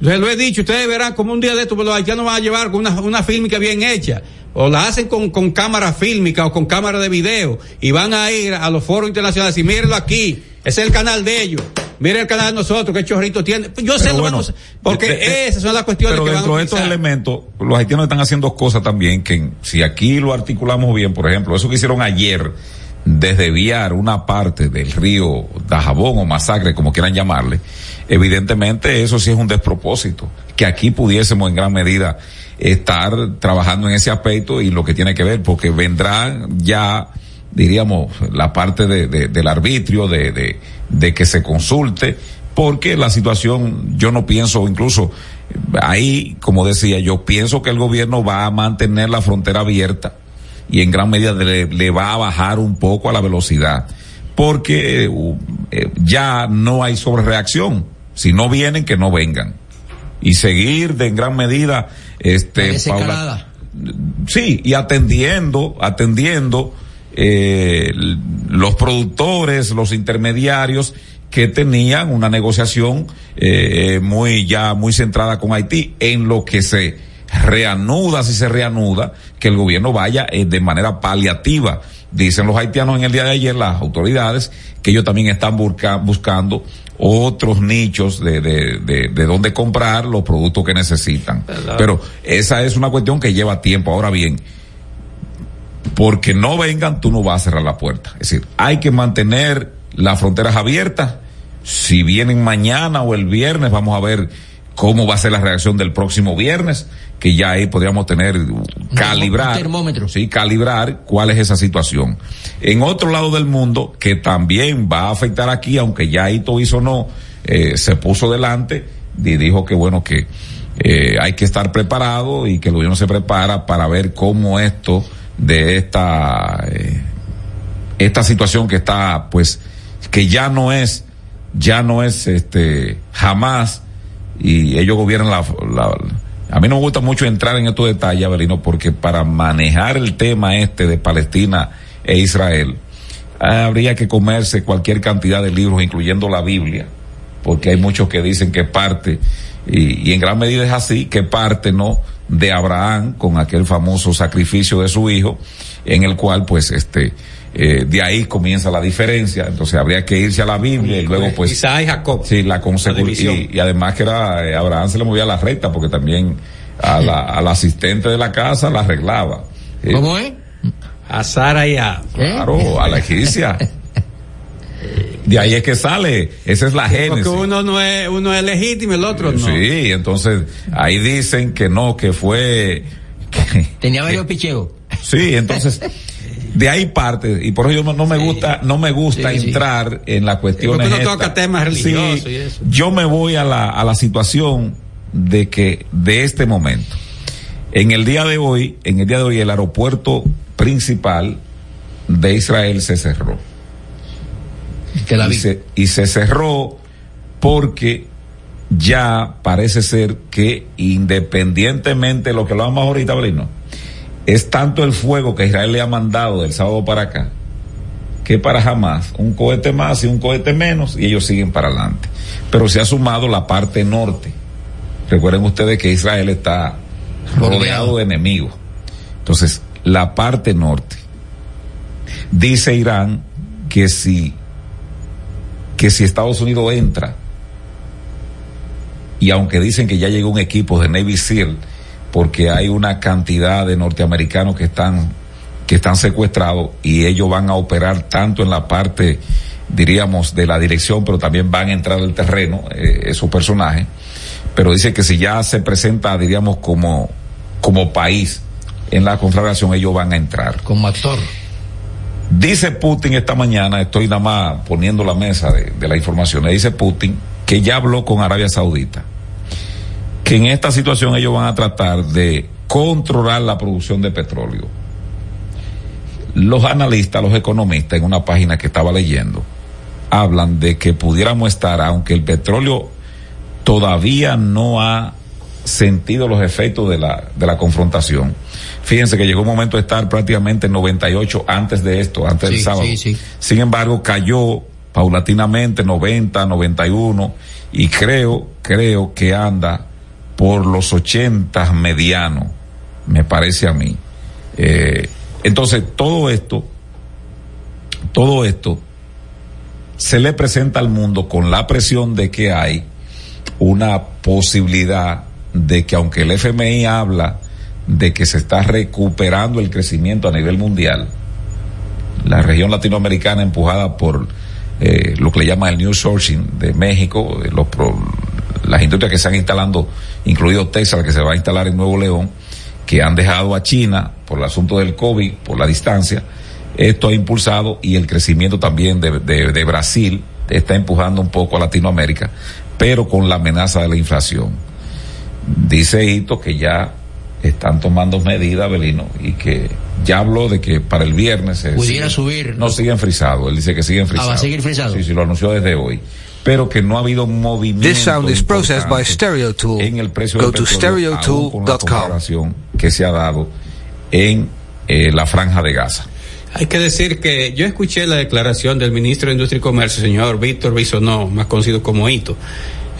Speaker 2: Yo lo he dicho, ustedes verán como un día de estos los haitianos van a llevar con una, una fílmica bien hecha. O la hacen con, con cámara fílmica o con cámara de video. Y van a ir a los foros internacionales y mírenlo aquí. Ese es el canal de ellos. Mire el canal de nosotros, qué chorrito tiene. Yo sé lo bueno, porque eh, eh, esas son las cuestiones
Speaker 1: pero
Speaker 2: que
Speaker 1: dentro de estos elementos, los haitianos están haciendo cosas también que si aquí lo articulamos bien, por ejemplo, eso que hicieron ayer, desviar una parte del río Dajabón o Masacre, como quieran llamarle, evidentemente eso sí es un despropósito, que aquí pudiésemos en gran medida estar trabajando en ese aspecto y lo que tiene que ver, porque vendrá ya, diríamos, la parte de, del arbitrio, de, de que se consulte, porque la situación, yo no pienso, incluso ahí, como decía, yo pienso que el gobierno va a mantener la frontera abierta y en gran medida le, va a bajar un poco a la velocidad porque eh, ya no hay sobrereacción. Si no vienen, que no vengan. Y seguir de en gran medida, este,
Speaker 3: Paula,
Speaker 1: sí, y atendiendo, atendiendo, eh, los productores, los intermediarios que tenían una negociación eh, muy ya muy centrada con Haití en lo que se reanuda, si se reanuda, que el gobierno vaya eh, de manera paliativa. Dicen los haitianos en el día de ayer, las autoridades, que ellos también están buscando otros nichos de, de, de, de dónde comprar los productos que necesitan. Pero esa es una cuestión que lleva tiempo. Ahora bien, porque no vengan, tú no vas a cerrar la puerta. Es decir, hay que mantener las fronteras abiertas. Si vienen mañana o el viernes, vamos a ver cómo va a ser la reacción del próximo viernes, que ya ahí podríamos tener, calibrar,
Speaker 3: termómetro.
Speaker 1: sí, calibrar cuál es esa situación. En otro lado del mundo, que también va a afectar aquí, aunque ya Ito hizo no, eh, se puso delante y dijo que bueno, que eh, hay que estar preparado y que el gobierno se prepara para ver cómo esto de esta, eh, esta situación que está, pues, que ya no es, ya no es, este, jamás y ellos gobiernan la, a mí no me gusta mucho entrar en estos detalles, Avelino, porque para manejar el tema este de Palestina e Israel, habría que comerse cualquier cantidad de libros, incluyendo la Biblia, porque hay muchos que dicen que parte, y, y en gran medida es así, que parte, ¿no? De Abraham con aquel famoso sacrificio de su hijo, en el cual, pues, este, eh, de ahí comienza la diferencia, entonces habría que irse a la Biblia y luego pues...
Speaker 2: Isaac y Jacob.
Speaker 1: Sí, la consecución. Y, además que era, eh, Abraham se le movía la recta porque también a la, al asistente de la casa la arreglaba.
Speaker 3: Eh, ¿Cómo es?
Speaker 2: A Sara y a...
Speaker 1: Claro, a la egipcia. De ahí es que sale, esa es la génesis.
Speaker 2: Porque uno no es, uno es legítimo, el otro no.
Speaker 1: Sí, entonces ahí dicen que no, que fue...
Speaker 3: Tenía varios picheos.
Speaker 1: Sí, entonces de ahí parte y por eso no, me gusta no me gusta entrar en la cuestión
Speaker 2: no toca temas religiosos y eso.
Speaker 1: yo me voy a la a la situación de que de este momento. En el día de hoy en el día de hoy el aeropuerto principal de Israel se cerró. Y, se, y se cerró porque ya parece ser que independientemente de lo que lo vamos ahorita, Belino, es tanto el fuego que Israel le ha mandado del sábado para acá, que para jamás un cohete más y un cohete menos y ellos siguen para adelante. Pero se ha sumado la parte norte. Recuerden ustedes que Israel está rodeado de enemigos. Entonces, la parte norte. Dice Irán que si que si Estados Unidos entra y aunque dicen que ya llegó un equipo de Navy SEAL porque hay una cantidad de norteamericanos que están que están secuestrados y ellos van a operar tanto en la parte diríamos de la dirección pero también van a entrar al terreno eh, esos personajes. Pero dice que si ya se presenta diríamos como como país en la conflagración ellos van a entrar.
Speaker 3: Como actor.
Speaker 1: Dice Putin esta mañana, estoy nada más poniendo la mesa de, de la información, dice Putin que ya habló con Arabia Saudita, que en esta situación ellos van a tratar de controlar la producción de petróleo. Los analistas, los economistas, en una página que estaba leyendo, hablan de que pudiéramos estar, aunque el petróleo todavía no ha sentido los efectos de la, de la confrontación. Fíjense que llegó un momento de estar prácticamente en 98 antes de esto, antes del sábado. Sin embargo, cayó paulatinamente 90, 91 y creo, creo que anda por los 80 medianos, me parece a mí. Eh, entonces, todo esto, todo esto se le presenta al mundo con la presión de que hay una posibilidad de que aunque el FMI habla de que se está recuperando el crecimiento a nivel mundial, la región latinoamericana empujada por eh, lo que le llama el New Sourcing de México, los las industrias que se están instalando, incluido Texas, que se va a instalar en Nuevo León, que han dejado a China por el asunto del COVID, por la distancia, esto ha impulsado y el crecimiento también de, de Brasil está empujando un poco a Latinoamérica, pero con la amenaza de la inflación. Dice Hito que ya están tomando medidas, Belino, y que ya habló de que para el viernes
Speaker 3: se pudiera subir.
Speaker 1: No siguen frisados, él dice que siguen frisados.
Speaker 3: Ah, va a seguir frisado.
Speaker 1: Sí, sí, lo anunció desde hoy. Pero que no ha habido movimiento.
Speaker 11: This sound is processed by Stereo Tool.
Speaker 1: En el precio
Speaker 11: Go to stereotool.com.
Speaker 1: que se ha dado en eh, la franja de Gaza.
Speaker 2: Hay que decir que yo escuché la declaración del ministro de Industria y Comercio, señor Víctor Bisonó, más conocido como Hito.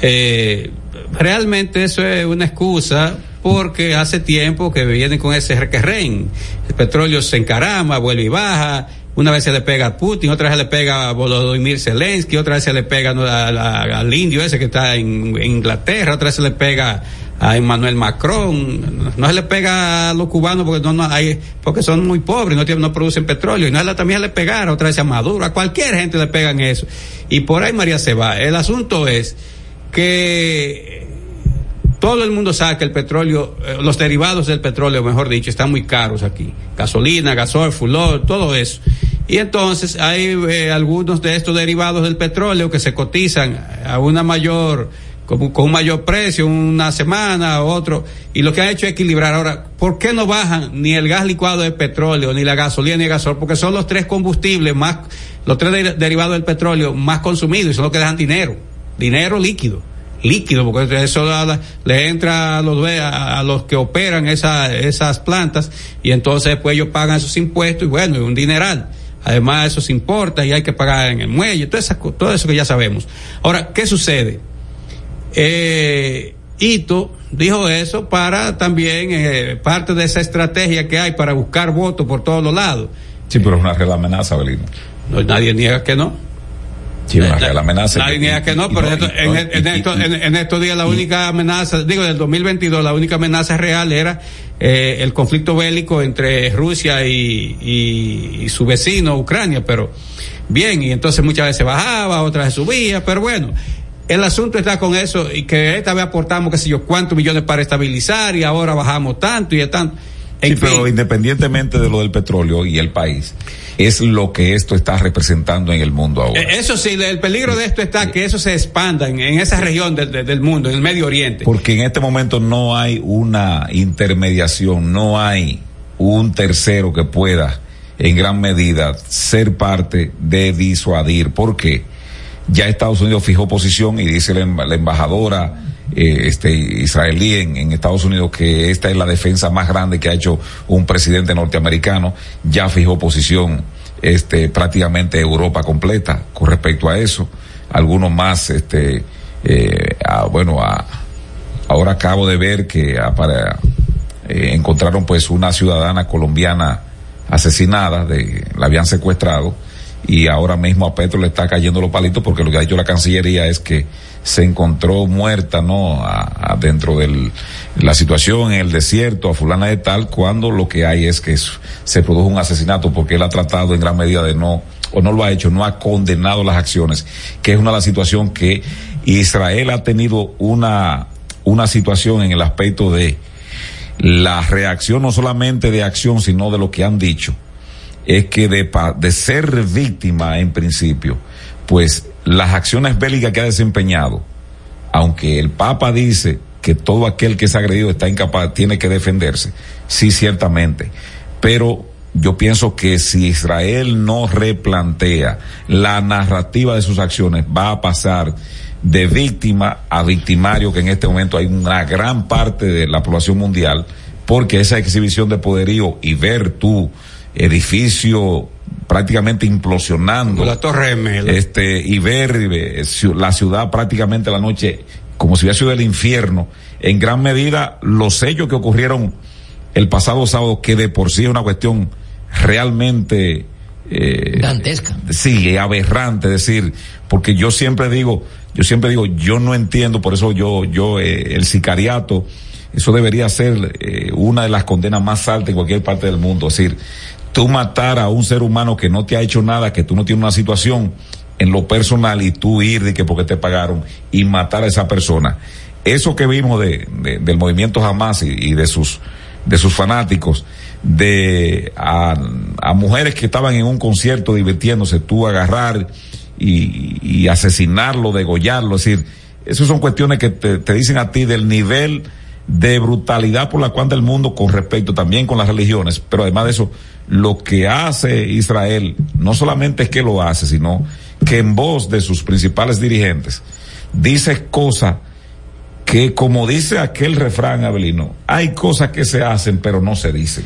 Speaker 2: Eh, realmente eso es una excusa porque hace tiempo que vienen con ese requerren. El petróleo se encarama, vuelve y baja. Una vez se le pega a Putin, otra vez se le pega a Volodymyr Zelensky, otra vez se le pega al indio ese que está en, Inglaterra, otra vez se le pega a Emmanuel Macron, no se le pega a los cubanos porque no, hay, porque son muy pobres, no, no producen petróleo, y no también se le pegar otra vez a Maduro, a cualquier gente le pegan eso. Y por ahí María se va. El asunto es que todo el mundo sabe que el petróleo, eh, los derivados del petróleo, mejor dicho, están muy caros aquí. Gasolina, gasol, fulor, todo eso. Y entonces hay eh, algunos de estos derivados del petróleo que se cotizan a una mayor, con, con un mayor precio, una semana, otro, y lo que ha hecho es equilibrar. Ahora, ¿por qué no bajan ni el gas licuado de petróleo, ni la gasolina, ni el gasol? Porque son los tres combustibles más, los tres derivados del petróleo más consumidos y son los que dejan dinero, dinero líquido líquido, porque eso le entra a los, a, los que operan esas plantas y entonces pues ellos pagan esos impuestos y bueno, es un dineral. Además eso se importa y hay que pagar en el muelle, todo, todo eso que ya sabemos. Ahora, ¿qué sucede? Eh, Ito dijo eso para también eh, parte de esa estrategia que hay para buscar votos por todos los lados.
Speaker 1: Sí, pero es una real amenaza, Belino.
Speaker 2: No, nadie niega que no.
Speaker 1: Sí, la amenaza.
Speaker 2: Nadie que no, pero en, estos días la única amenaza, digo, del 2022, la única amenaza real era eh, el conflicto bélico entre Rusia y, su vecino, Ucrania, pero bien, y entonces muchas veces bajaba, otras subía, pero bueno. El asunto está con eso y que esta vez aportamos, qué sé yo, cuántos millones para estabilizar y ahora bajamos tanto y es
Speaker 1: sí, pero independientemente de lo del petróleo y el país, es lo que esto está representando en el mundo ahora.
Speaker 2: Eh, eso sí, el peligro de esto está que eso se expanda en, esa región del mundo, en el Medio Oriente.
Speaker 1: Porque en este momento no hay una intermediación, no hay un tercero que pueda en gran medida ser parte de disuadir. ¿Por qué? Ya Estados Unidos fijó posición y dice la, la embajadora eh, este israelí en, Estados Unidos que esta es la defensa más grande que ha hecho un presidente norteamericano ya fijó posición este prácticamente Europa completa con respecto a eso. Algunos más este eh, bueno ahora acabo de ver que para, eh, encontraron pues una ciudadana colombiana asesinada de la habían secuestrado y ahora mismo a Petro le está cayendo los palitos porque lo que ha dicho la Cancillería es que se encontró muerta, ¿no? A, dentro de la situación en el desierto, a fulana de tal, cuando lo que hay es que se produjo un asesinato porque él ha tratado en gran medida de no, o no lo ha hecho, no ha condenado las acciones, que es una de las situaciones que Israel ha tenido una, una situación en el aspecto de la reacción no solamente de acción, sino de lo que han dicho es que de, ser víctima en principio, pues las acciones bélicas que ha desempeñado, aunque el Papa dice que todo aquel que es agredido está incapaz, tiene que defenderse, sí, ciertamente, pero yo pienso que si Israel no replantea la narrativa de sus acciones, va a pasar de víctima a victimario, que en este momento hay una gran parte de la población mundial, porque esa exhibición de poderío y ver tu edificio prácticamente implosionando.
Speaker 2: La torre
Speaker 1: Este, y ver la ciudad prácticamente la noche como si hubiera sido el infierno. En gran medida, los hechos que ocurrieron el pasado sábado, que de por sí es una cuestión realmente
Speaker 3: eh, dantesca.
Speaker 1: Sí, aberrante, decir, porque yo siempre digo, yo siempre digo, yo no entiendo, por eso yo, yo, eh, el sicariato, eso debería ser eh, una de las condenas más altas en cualquier parte del mundo. Es decir, tú matar a un ser humano que no te ha hecho nada, que tú no tienes una situación en lo personal y tú ir de que porque te pagaron y matar a esa persona. Eso que vimos de, del movimiento Hamas y de sus de sus fanáticos, de a, mujeres que estaban en un concierto divirtiéndose, tú agarrar y, asesinarlo, degollarlo, es decir, esas son cuestiones que te, te, dicen a ti del nivel de brutalidad por la cual el mundo con respecto también con las religiones, pero además de eso, lo que hace Israel, no solamente es que lo hace, sino que en voz de sus principales dirigentes dice cosas que como dice aquel refrán Abelino, hay cosas que se hacen pero no se dicen.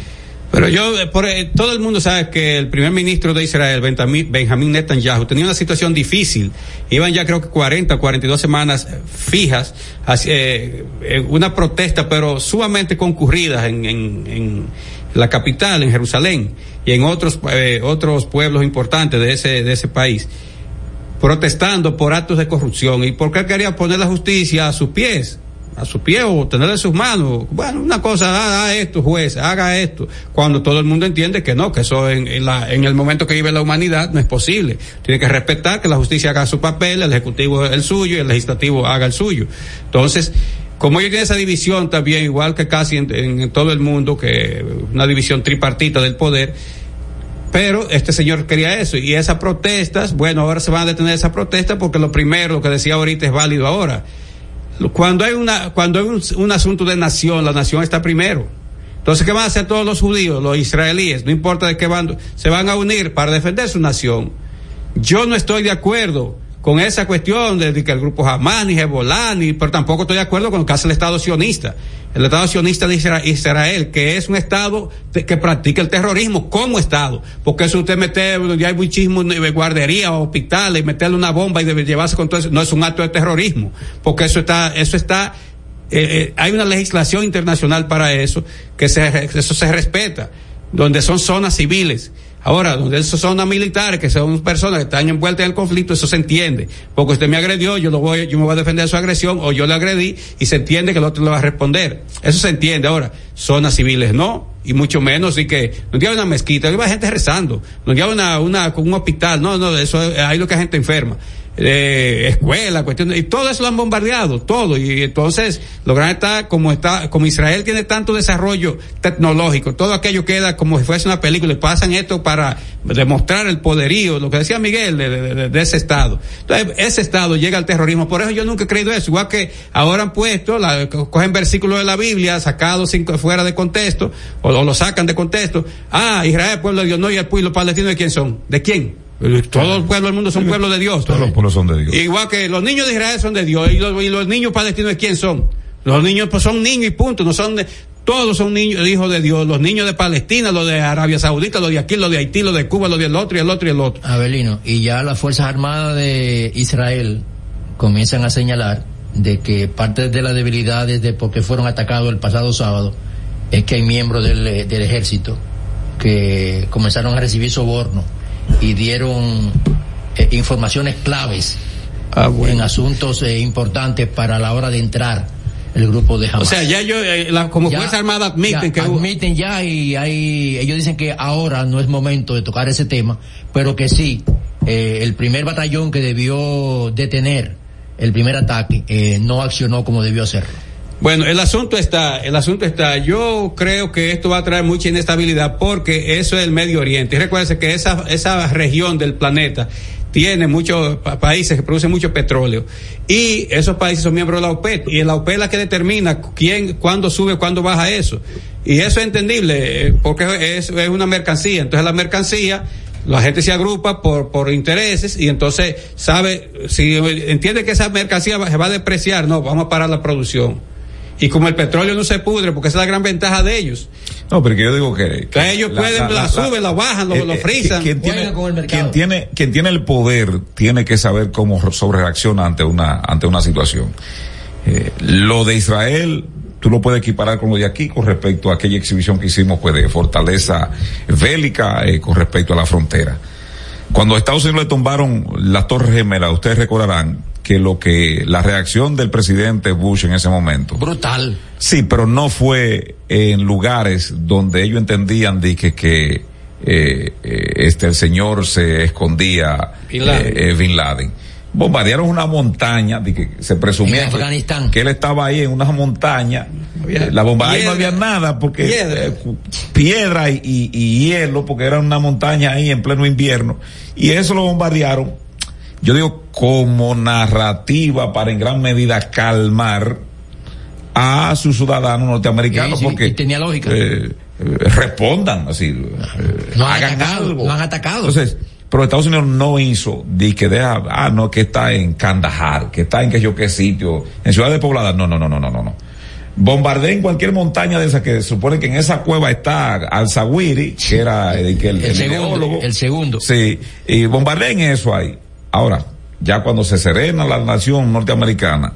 Speaker 2: Pero yo, eh, por, eh, todo el mundo sabe que el primer ministro de Israel, Benjamín Netanyahu, tenía una situación difícil. Iban ya creo que 40, 42 semanas fijas, eh, una protesta, pero sumamente concurridas en, en, en, la capital, en Jerusalén, y en otros, otros pueblos importantes de ese, de ese país protestando por actos de corrupción y porque él quería poner la justicia a sus pies, a sus pies o tenerla en sus manos. Bueno, una cosa, haga esto, juez, haga esto, cuando todo el mundo entiende que no, que eso en, en, la, en el momento que vive la humanidad no es posible. Tiene que respetar que la justicia haga su papel, el ejecutivo el suyo y el legislativo haga el suyo. Entonces, como ellos tienen esa división también, igual que casi en, todo el mundo, que una división tripartita del poder, pero este señor quería eso. Y esas protestas, bueno, ahora se van a detener esas protestas porque lo primero, lo que decía ahorita, es válido ahora. Cuando hay una, cuando hay un, asunto de nación, la nación está primero. Entonces, ¿qué van a hacer todos los judíos, los israelíes? No importa de qué bando, se van a unir para defender su nación. Yo no estoy de acuerdo con esa cuestión de, que el grupo Hamas ni Hezbollah, ni, pero tampoco estoy de acuerdo con lo que hace el Estado sionista. El Estado sionista de Israel, que es un Estado que practica el terrorismo como Estado. Porque eso usted mete, donde hay muchísimo guardería o hospitales, meterle una bomba y debe llevarse con todo eso, no es un acto de terrorismo. Porque eso está, eso está, eh, eh, hay una legislación internacional para eso, que eso se respeta, donde son zonas civiles Ahora, donde esos son militares, que son personas que están envueltas en el conflicto, eso se entiende. Porque usted me agredió, yo lo voy, yo me voy a defender de su agresión, o yo le agredí, y se entiende que el otro le va a responder. Eso se entiende. Ahora, zonas civiles no, y mucho menos, y que no tiene una mezquita, hay gente rezando, no tiene una, una, un hospital, no, no, eso hay lo que hay gente enferma eh, escuela, cuestiones, y todo eso lo han bombardeado, todo. Y entonces, lo grande está, como está, como Israel tiene tanto desarrollo tecnológico, todo aquello queda como si fuese una película, y pasan esto para demostrar el poderío, lo que decía Miguel, de, de, ese Estado. Entonces, ese Estado llega al terrorismo, por eso yo nunca he creído eso, igual que ahora han puesto, la, cogen versículos de la Biblia, sacados fuera de contexto, o, lo sacan de contexto, ah, Israel, pueblo de Dios, no, y el pueblo palestino, ¿de quién son? ¿De quién? Todos los pueblos del mundo son pueblos de Dios.
Speaker 1: Todos los pueblos son de Dios.
Speaker 2: Igual que los niños de Israel son de Dios. Y los, y los niños palestinos de quién son? Los niños pues son niños y punto. No son de, todos son niños, hijos de Dios. Los niños de Palestina, los de Arabia Saudita, los de aquí, los de Haití, los de Cuba, los del otro y el otro y el otro.
Speaker 3: Abelino, y ya las Fuerzas Armadas de Israel comienzan a señalar de que parte de las debilidades de por qué fueron atacados el pasado sábado es que hay miembros del, del ejército que comenzaron a recibir soborno y dieron eh, informaciones claves ah, en asuntos eh, importantes para la hora de entrar el grupo de Hamas.
Speaker 2: O sea, ya yo, eh, como Fuerza Armada admiten que...
Speaker 3: Admiten ya y hay, ellos dicen que ahora no es momento de tocar ese tema, pero que sí, el primer batallón que debió detener el primer ataque no accionó como debió hacerlo.
Speaker 2: Bueno, el asunto está, el asunto está, yo creo que esto va a traer mucha inestabilidad porque eso es el Medio Oriente. Y recuérdense que esa, esa región del planeta tiene muchos países que producen mucho petróleo y esos países son miembros de la OPEP y la OPEP es la que determina quién, cuándo sube, cuándo baja eso. Y eso es entendible eh, porque es, es una mercancía. Entonces la mercancía la gente se agrupa por, por intereses y entonces sabe, si entiende que esa mercancía se va a depreciar, no, vamos a parar la producción. Y como el petróleo no se pudre, porque esa es la gran ventaja de ellos.
Speaker 1: No, pero yo digo que.
Speaker 2: que ellos pueden, la, suben, la bajan, lo, eh, eh, frisan.
Speaker 1: Quien tiene, quien tiene, quien tiene el poder tiene que saber cómo sobrereacciona ante una, ante una situación. Eh, lo de Israel, tú lo puedes equiparar con lo de aquí con respecto a aquella exhibición que hicimos pues de fortaleza bélica con respecto a la frontera. Cuando a Estados Unidos le tumbaron las torres gemelas, ustedes recordarán que lo que la reacción del presidente Bush en ese momento.
Speaker 3: Brutal.
Speaker 1: Sí, pero no fue en lugares donde ellos entendían de que, que eh, eh, este el señor se escondía Bin Laden. Eh, Bin Laden. Bombardearon una montaña, de que se presumía que, él estaba ahí en una montaña. la bomba ahí no había nada porque piedra, piedra y, y hielo porque era una montaña ahí en pleno invierno y eso lo bombardearon yo digo como narrativa para en gran medida calmar a sus ciudadanos norteamericanos porque
Speaker 3: tenía lógica.
Speaker 1: eh, eh, respondan así eh, no hagan algo.
Speaker 3: no han atacado.
Speaker 1: Entonces pero Estados Unidos no hizo de que deja ah no que está en Kandahar que está en que yo qué sitio en ciudades pobladas no no no no no no no. Bombardeen cualquier montaña de esa que supone que en esa cueva está Al-Zawiri, que era el,
Speaker 3: el, el, segundo, el segundo.
Speaker 1: Sí, y bombardeen eso ahí. Ahora, ya cuando se serena la nación norteamericana,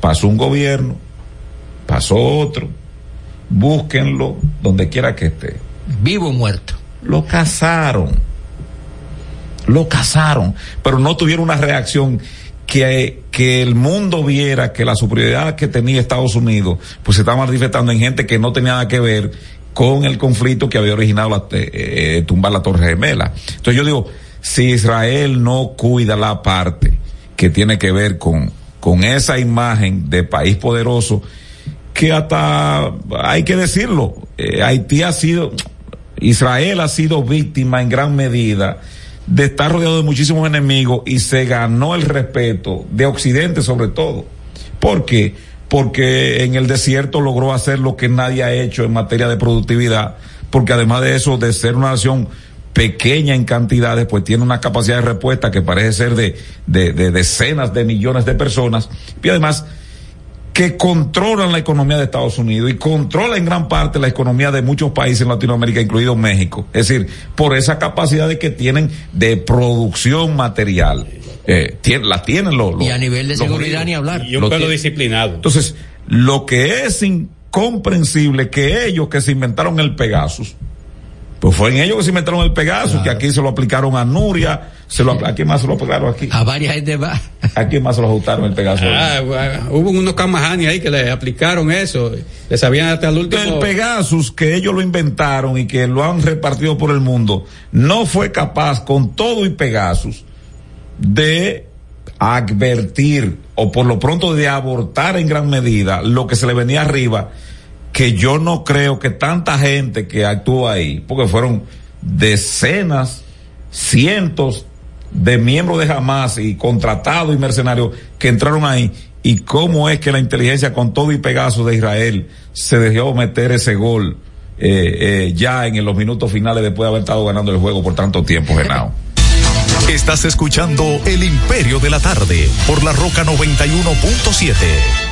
Speaker 1: pasó un gobierno, pasó otro, búsquenlo donde quiera que esté.
Speaker 3: Vivo o muerto.
Speaker 1: Lo cazaron. Lo cazaron, pero no tuvieron una reacción que, que el mundo viera que la superioridad que tenía Estados Unidos, pues se estaba manifestando en gente que no tenía nada que ver con el conflicto que había originado la, eh, eh, tumbar la Torre Gemela. Entonces yo digo, si Israel no cuida la parte que tiene que ver con, con esa imagen de país poderoso, que hasta hay que decirlo, eh, Haití ha sido, Israel ha sido víctima en gran medida de estar rodeado de muchísimos enemigos y se ganó el respeto de Occidente sobre todo. ¿Por qué? Porque en el desierto logró hacer lo que nadie ha hecho en materia de productividad, porque además de eso, de ser una nación pequeña en cantidades, pues tiene una capacidad de respuesta que parece ser de, de, de decenas de millones de personas y además que controlan la economía de Estados Unidos y controla en gran parte la economía de muchos países en Latinoamérica, incluido México. Es decir, por esa capacidad de que tienen de producción material. Eh, la tienen los,
Speaker 3: Y a nivel de seguridad ni hablar.
Speaker 2: Y un pueblo disciplinado.
Speaker 1: Entonces, lo que es incomprensible que ellos que se inventaron el Pegasus, pues fue en ellos que se inventaron el Pegasus, que aquí se lo aplicaron a Nuria, se lo, ¿a quién más se lo aplicaron aquí?
Speaker 3: A varias gente más.
Speaker 1: ¿A quién más se lo ajustaron el Pegasus?
Speaker 2: Ah, hubo unos Camajani ahí que le aplicaron eso, le sabían hasta el último.
Speaker 1: El Pegasus, que ellos lo inventaron y que lo han repartido por el mundo, no fue capaz con todo y Pegasus de advertir o por lo pronto de abortar en gran medida lo que se le venía arriba que yo no creo que tanta gente que actúa ahí, porque fueron decenas, cientos de miembros de Hamas y contratados y mercenarios que entraron ahí, y cómo es que la inteligencia con todo y Pegaso de Israel se dejó meter ese gol eh, eh, ya en los minutos finales después de haber estado ganando el juego por tanto tiempo, Genao.
Speaker 4: Estás escuchando El Imperio de la Tarde por la Roca 91.7.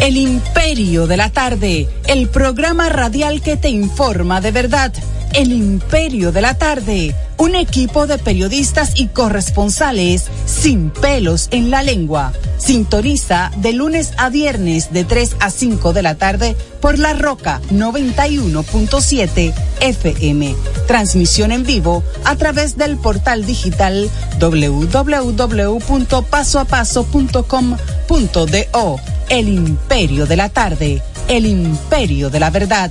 Speaker 6: El Imperio de la Tarde, el programa radial que te informa de verdad. El Imperio de la Tarde, un equipo de periodistas y corresponsales sin pelos en la lengua. Sintoniza de lunes a viernes de 3 a 5 de la tarde por La Roca 91.7 FM. Transmisión en vivo a través del portal digital www.pasoapaso.com.do. El Imperio de la Tarde, el Imperio de la Verdad.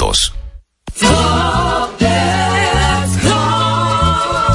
Speaker 4: juntos.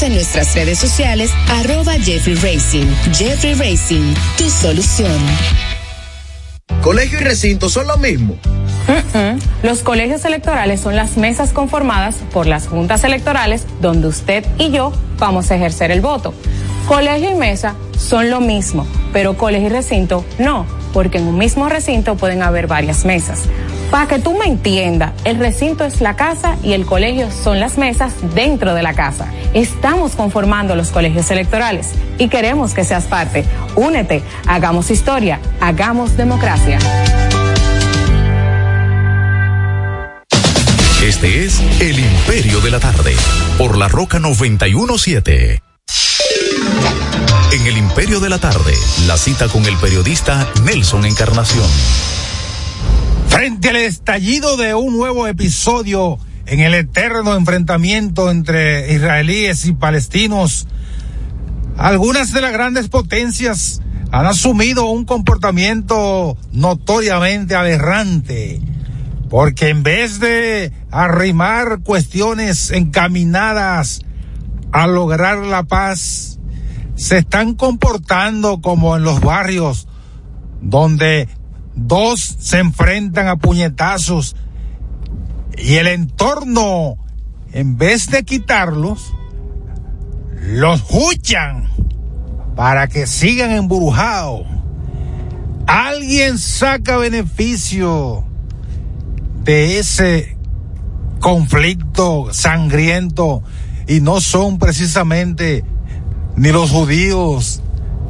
Speaker 8: en nuestras redes sociales, arroba Jeffrey Racing. Jeffrey Racing, tu solución.
Speaker 9: ¿Colegio y recinto son lo mismo?
Speaker 10: Los colegios electorales son las mesas conformadas por las juntas electorales donde usted y yo vamos a ejercer el voto. Colegio y mesa son lo mismo, pero colegio y recinto no, porque en un mismo recinto pueden haber varias mesas. Para que tú me entiendas, el recinto es la casa y el colegio son las mesas dentro de la casa. Estamos conformando los colegios electorales y queremos que seas parte. Únete, hagamos historia, hagamos democracia.
Speaker 4: Este es El Imperio de la Tarde, por la Roca 917. En El Imperio de la Tarde, la cita con el periodista Nelson Encarnación.
Speaker 12: Frente al estallido de un nuevo episodio en el eterno enfrentamiento entre israelíes y palestinos, algunas de las grandes potencias han asumido un comportamiento notoriamente aberrante, porque en vez de arrimar cuestiones encaminadas a lograr la paz, se están comportando como en los barrios donde dos se enfrentan a puñetazos y el entorno, en vez de quitarlos, los huchan para que sigan embrujados. Alguien saca beneficio de ese conflicto sangriento y no son precisamente ni los judíos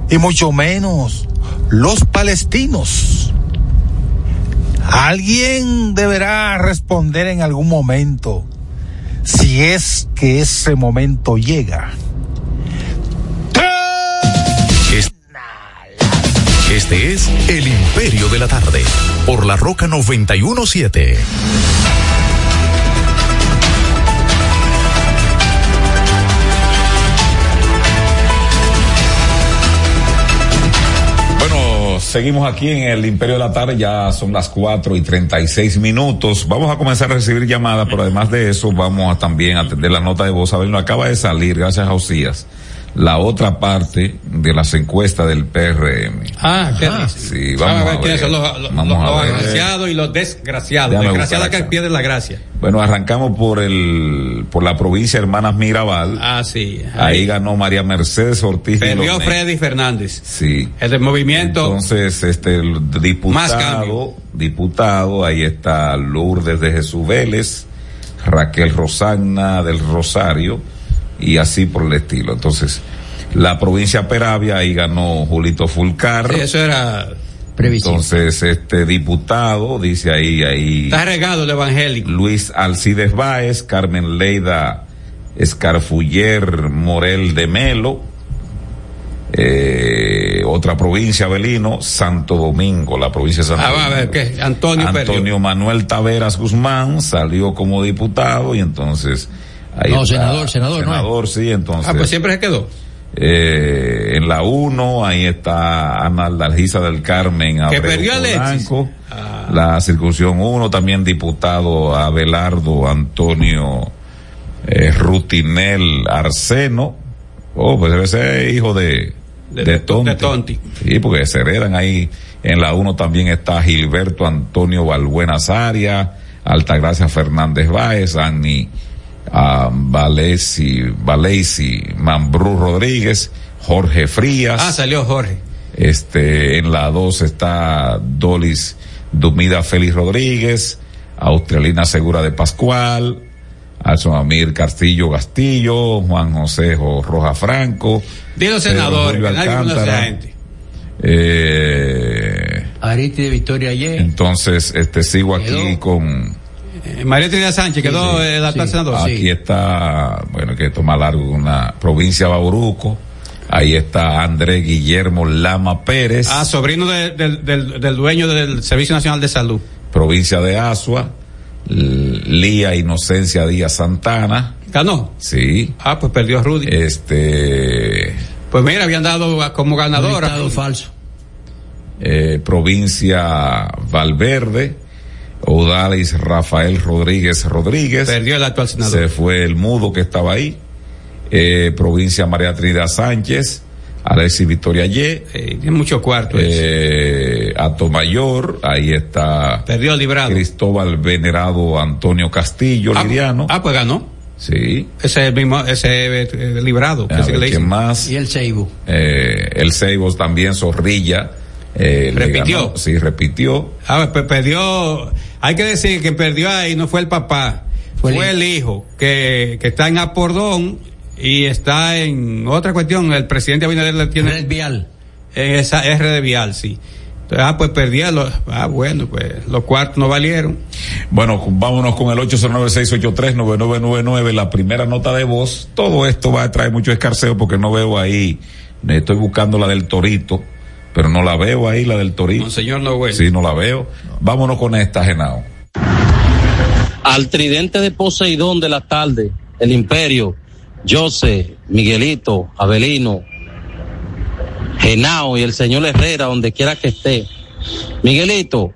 Speaker 12: y mucho menos los palestinos. Alguien deberá responder en algún momento si es que ese momento llega.
Speaker 4: Este es El Imperio de la Tarde, por la Roca 917.
Speaker 1: Seguimos aquí en el Imperio de la Tarde, ya son las cuatro y treinta y seis minutos. Vamos a comenzar a recibir llamadas, pero además de eso vamos a también atender la nota de voz. A ver, no acaba de salir, gracias a Osías la otra parte de las encuestas del PRM.
Speaker 2: Ah, ¿qué?
Speaker 1: Sí, vamos,
Speaker 2: a ver, quiénes son los, los, los agraciados y los desgraciados. Desgraciados que pierden la gracia.
Speaker 1: Bueno, arrancamos por el por la provincia Hermanas Mirabal.
Speaker 2: Ah, sí.
Speaker 1: Ahí, ahí ganó María Mercedes Ortiz.
Speaker 2: Perdió Freddy Fernández.
Speaker 1: Sí.
Speaker 2: El del movimiento.
Speaker 1: Entonces, este el diputado, diputado, ahí está Lourdes de Jesús Vélez, Raquel Rosagna del Rosario y así por el estilo. Entonces, la provincia Peravia, ahí ganó Julito Fulcar.
Speaker 2: eso era
Speaker 1: previsible. Entonces, este diputado, dice ahí, ahí.
Speaker 2: Está regado el evangélico.
Speaker 1: Luis Alcides Báez, Carmen Leida Escarfuller Morel de Melo. Eh, otra provincia, Belino, Santo Domingo, la provincia de Santo
Speaker 2: ah, a ver, ¿qué? Antonio
Speaker 1: Antonio Manuel Taveras Guzmán salió como diputado y entonces
Speaker 3: no, senador, senador,
Speaker 1: senador, sí, entonces.
Speaker 2: Ah, pues siempre se quedó.
Speaker 1: Eh, en la 1, ahí está Ana Dalgisa del Carmen.
Speaker 2: Que perdió
Speaker 1: Blanco, ah. La circunscripción 1, también diputado Abelardo Antonio eh, Rutinel Arseno. Oh, pues debe ser hijo de,
Speaker 2: de, de, Tonti. de Tonti.
Speaker 1: Sí, porque se heredan ahí. En la 1 también está Gilberto Antonio Balbuena Zaria, Altagracia Fernández Báez, Annie a Valesi, Valesi Mambrú Rodríguez, Jorge Frías.
Speaker 2: Ah, salió Jorge.
Speaker 1: Este, en la 2 está Dolis Dumida Félix Rodríguez, Australina Segura de Pascual, Alson Amir Castillo Castillo, Juan José Roja Franco.
Speaker 2: Dilo senador, que nadie
Speaker 1: Eh,
Speaker 3: Ariti de Victoria ayer.
Speaker 1: Entonces, este sigo aquí con
Speaker 2: María Trinidad Sánchez quedó sí, el actual senador.
Speaker 1: Aquí está, bueno, que toma largo una provincia Bauruco. Ahí está Andrés Guillermo Lama Pérez.
Speaker 2: Ah, sobrino de, del, del, del, dueño del Servicio Nacional de Salud.
Speaker 1: Provincia de Asua. Lía Inocencia Díaz Santana.
Speaker 2: ¿Ganó?
Speaker 1: Sí.
Speaker 2: Ah, pues perdió Rudy.
Speaker 1: Este.
Speaker 2: Pues mira, habían dado como ganadora.
Speaker 3: falso.
Speaker 1: Eh, provincia Valverde. Odalis Rafael Rodríguez Rodríguez.
Speaker 2: Perdió el actual senador.
Speaker 1: Se fue el mudo que estaba ahí. Eh, provincia María Trinidad Sánchez. Alexis Victoria Ye.
Speaker 2: Eh, tiene mucho cuarto.
Speaker 1: Eh, Mayor, ahí está.
Speaker 2: Perdió librado.
Speaker 1: Cristóbal Venerado Antonio Castillo,
Speaker 2: ah,
Speaker 1: Liriano.
Speaker 2: Ah, pues ganó.
Speaker 1: Sí.
Speaker 2: Ese es el mismo, ese eh, librado.
Speaker 1: Ver, ¿Quién más?
Speaker 3: Y el Seibo.
Speaker 1: Eh, el Seibo también, Zorrilla. Eh,
Speaker 2: repitió.
Speaker 1: Sí, repitió.
Speaker 2: Ah, pues perdió. Hay que decir que perdió ahí, no fue el papá. Fue, fue el, hijo, que, que está en Apordón y está en otra cuestión. El presidente Abinader le tiene.
Speaker 3: Red Vial.
Speaker 2: En esa R de Vial, sí. Entonces, ah, pues perdía los, ah, bueno, pues los cuartos no valieron.
Speaker 1: Bueno, vámonos con el 809-683-9999, la primera nota de voz. Todo esto va a traer mucho escarceo porque no veo ahí, estoy buscando la del Torito pero no la veo ahí, la del Torito.
Speaker 2: No, señor, no, güey.
Speaker 1: Sí, no la veo. Vámonos con esta, Genao.
Speaker 13: Al tridente de Poseidón de la tarde, el Imperio, Jose, Miguelito, Abelino, Genao y el señor Herrera, donde quiera que esté. Miguelito,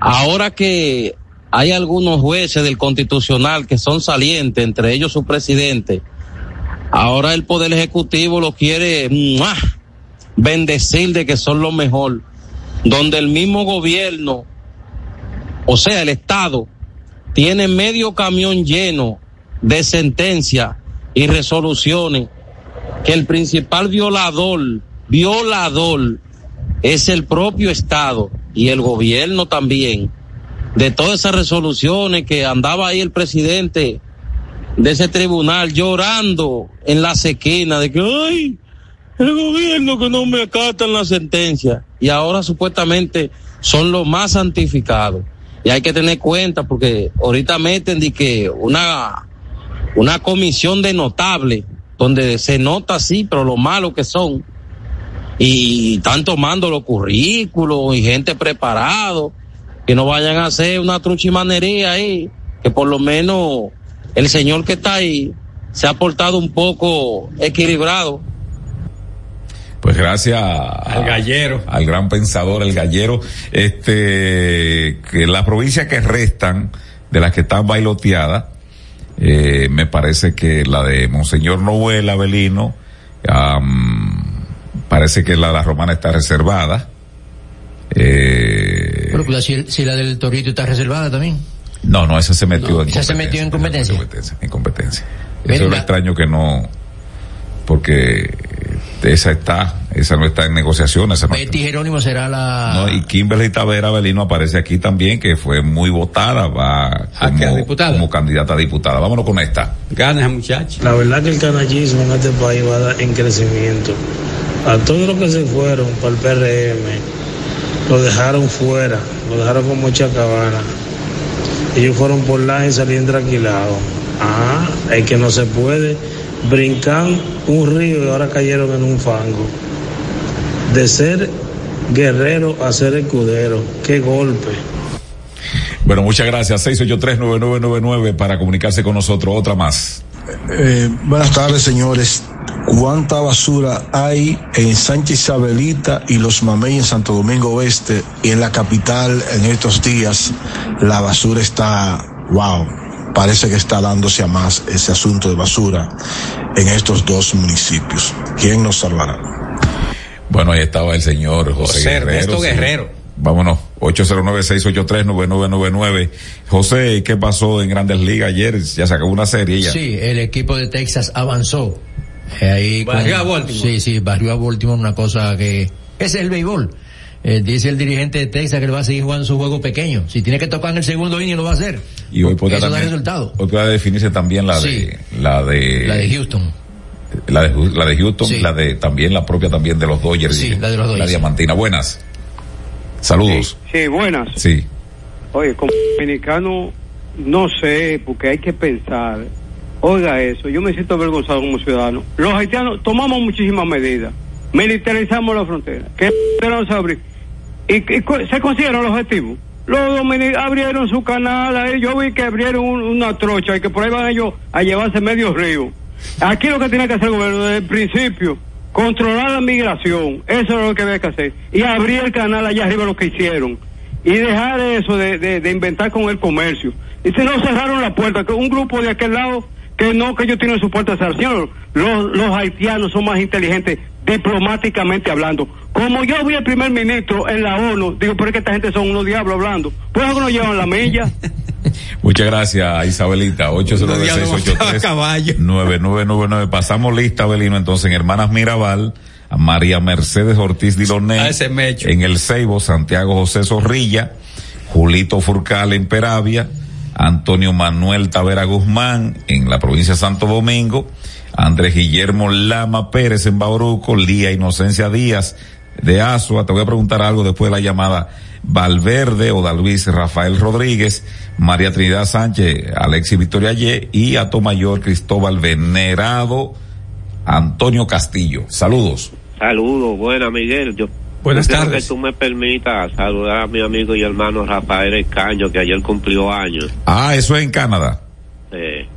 Speaker 13: ahora que hay algunos jueces del Constitucional que son salientes, entre ellos su presidente, ahora el Poder Ejecutivo lo quiere bendecir de que son lo mejor, donde el mismo gobierno, o sea, el Estado, tiene medio camión lleno de sentencias y resoluciones que el principal violador, violador, es el propio Estado y el gobierno también. De todas esas resoluciones que andaba ahí el presidente de ese tribunal llorando en la sequina de que, ay, el gobierno que no me acatan la sentencia y ahora supuestamente son los más santificados. Y hay que tener cuenta porque ahorita meten de que una, una comisión de notables donde se nota así, pero lo malo que son. Y están tomando los currículos y gente preparado, que no vayan a hacer una truchimanería ahí, que por lo menos el señor que está ahí se ha portado un poco equilibrado
Speaker 1: Pues gracias al
Speaker 2: gallero,
Speaker 1: al gran pensador, el gallero, este, que la provincia que restan, de las que están bailoteadas, eh, me parece que la de Monseñor Noel Avelino, parece que la de la romana está reservada.
Speaker 3: Eh, Pero si, la del Torito está reservada también.
Speaker 1: No, no, esa se metió en
Speaker 3: esa se metió en competencia.
Speaker 1: En competencia. Eso es lo extraño que no, porque esa está, esa no está en negociación. Esa
Speaker 3: Betty Jerónimo será la.
Speaker 1: No, y Kimberly Tavera Belino aparece aquí también, que fue muy votada, va como, como candidata a diputada. Vámonos con esta.
Speaker 2: Gana, muchacho.
Speaker 14: La verdad que el canallismo en este país va en crecimiento. A todos los que se fueron para el PRM, lo dejaron fuera, lo dejaron como chacabana. Ellos fueron por la y salían tranquilados. Ah, es que no se puede brincar un río y ahora cayeron en un fango. De ser guerrero a ser escudero. Qué golpe.
Speaker 1: Bueno, muchas gracias. 683-9999 para comunicarse con nosotros. Otra más.
Speaker 15: Eh, buenas tardes, señores. ¿Cuánta basura hay en Sánchez Isabelita y los Mamey en Santo Domingo Oeste y en la capital en estos días? La basura está, wow, parece que está dándose a más ese asunto de basura en estos dos municipios. ¿Quién nos salvará?
Speaker 1: Bueno, ahí estaba el señor José, José
Speaker 2: Guerrero. Guerrero.
Speaker 1: Vámonos, 809-683-9999. José, ¿qué pasó en Grandes Ligas ayer? Ya se acabó una serie ya.
Speaker 3: Sí, el equipo de Texas avanzó. Eh, ahí
Speaker 2: barrió a Baltimore.
Speaker 3: Sí, sí, barrió a Baltimore, una cosa que... Ese es el béisbol. Eh, dice el dirigente de Texas que él va a seguir jugando su juego pequeño. Si tiene que tocar en el segundo inning lo va a hacer.
Speaker 1: Y hoy puede
Speaker 3: Eso da resultado.
Speaker 1: Hoy puede definirse también la de la de
Speaker 3: la de Houston.
Speaker 1: La de, la de Houston, la de también la propia también de los Dodgers.
Speaker 3: Sí, la de los Dodgers.
Speaker 1: La diamantina. Buenas. Saludos.
Speaker 16: Sí, buenas.
Speaker 1: Sí.
Speaker 16: Oye, como dominicano no sé, porque hay que pensar. Oiga eso, yo me siento avergonzado como ciudadano. Los haitianos tomamos muchísimas medidas. Militarizamos la frontera. ¿Qué no se abrir? ¿Y, se consiguieron los objetivos? Los dominicanos abrieron su canal, yo vi que abrieron una trocha y que por ahí van ellos a llevarse medio río. Aquí lo que tiene que hacer el gobierno desde el principio, controlar la migración, eso es lo que había que hacer, y abrir el canal allá arriba lo que hicieron, y dejar eso de, de, inventar con el comercio. Y si no cerraron la puerta, que un grupo de aquel lado, que no, que ellos tienen su puerta cerrada, los, los haitianos son más inteligentes diplomáticamente hablando. Como yo vi el primer ministro en la ONU, digo, pero es que esta gente son unos diablos hablando. Pues algo nos llevan la milla.
Speaker 1: Muchas gracias, Isabelita. 809-683-9999. Pasamos lista, Abelino, entonces en Hermanas Mirabal, a María Mercedes Ortiz Diloné. En el Ceibo, Santiago José Zorrilla, Julito Furcal en Peravia, Antonio Manuel Tavera Guzmán en la provincia de Santo Domingo, Andrés Guillermo Lama Pérez en Bauruco, Lía Inocencia Díaz de Asua, te voy a preguntar algo después de la llamada, Valverde, Luis Rafael Rodríguez, María Trinidad Sánchez, Alexis Victoria Ye y Ato Mayor Cristóbal Venerado, Antonio Castillo. Saludos.
Speaker 17: Saludos, buena Miguel. Yo
Speaker 2: Buenas tardes.
Speaker 17: que tú me permitas saludar a mi amigo y hermano Rafael Escaño, que ayer cumplió años.
Speaker 1: Ah, eso es en Canadá.
Speaker 17: Sí.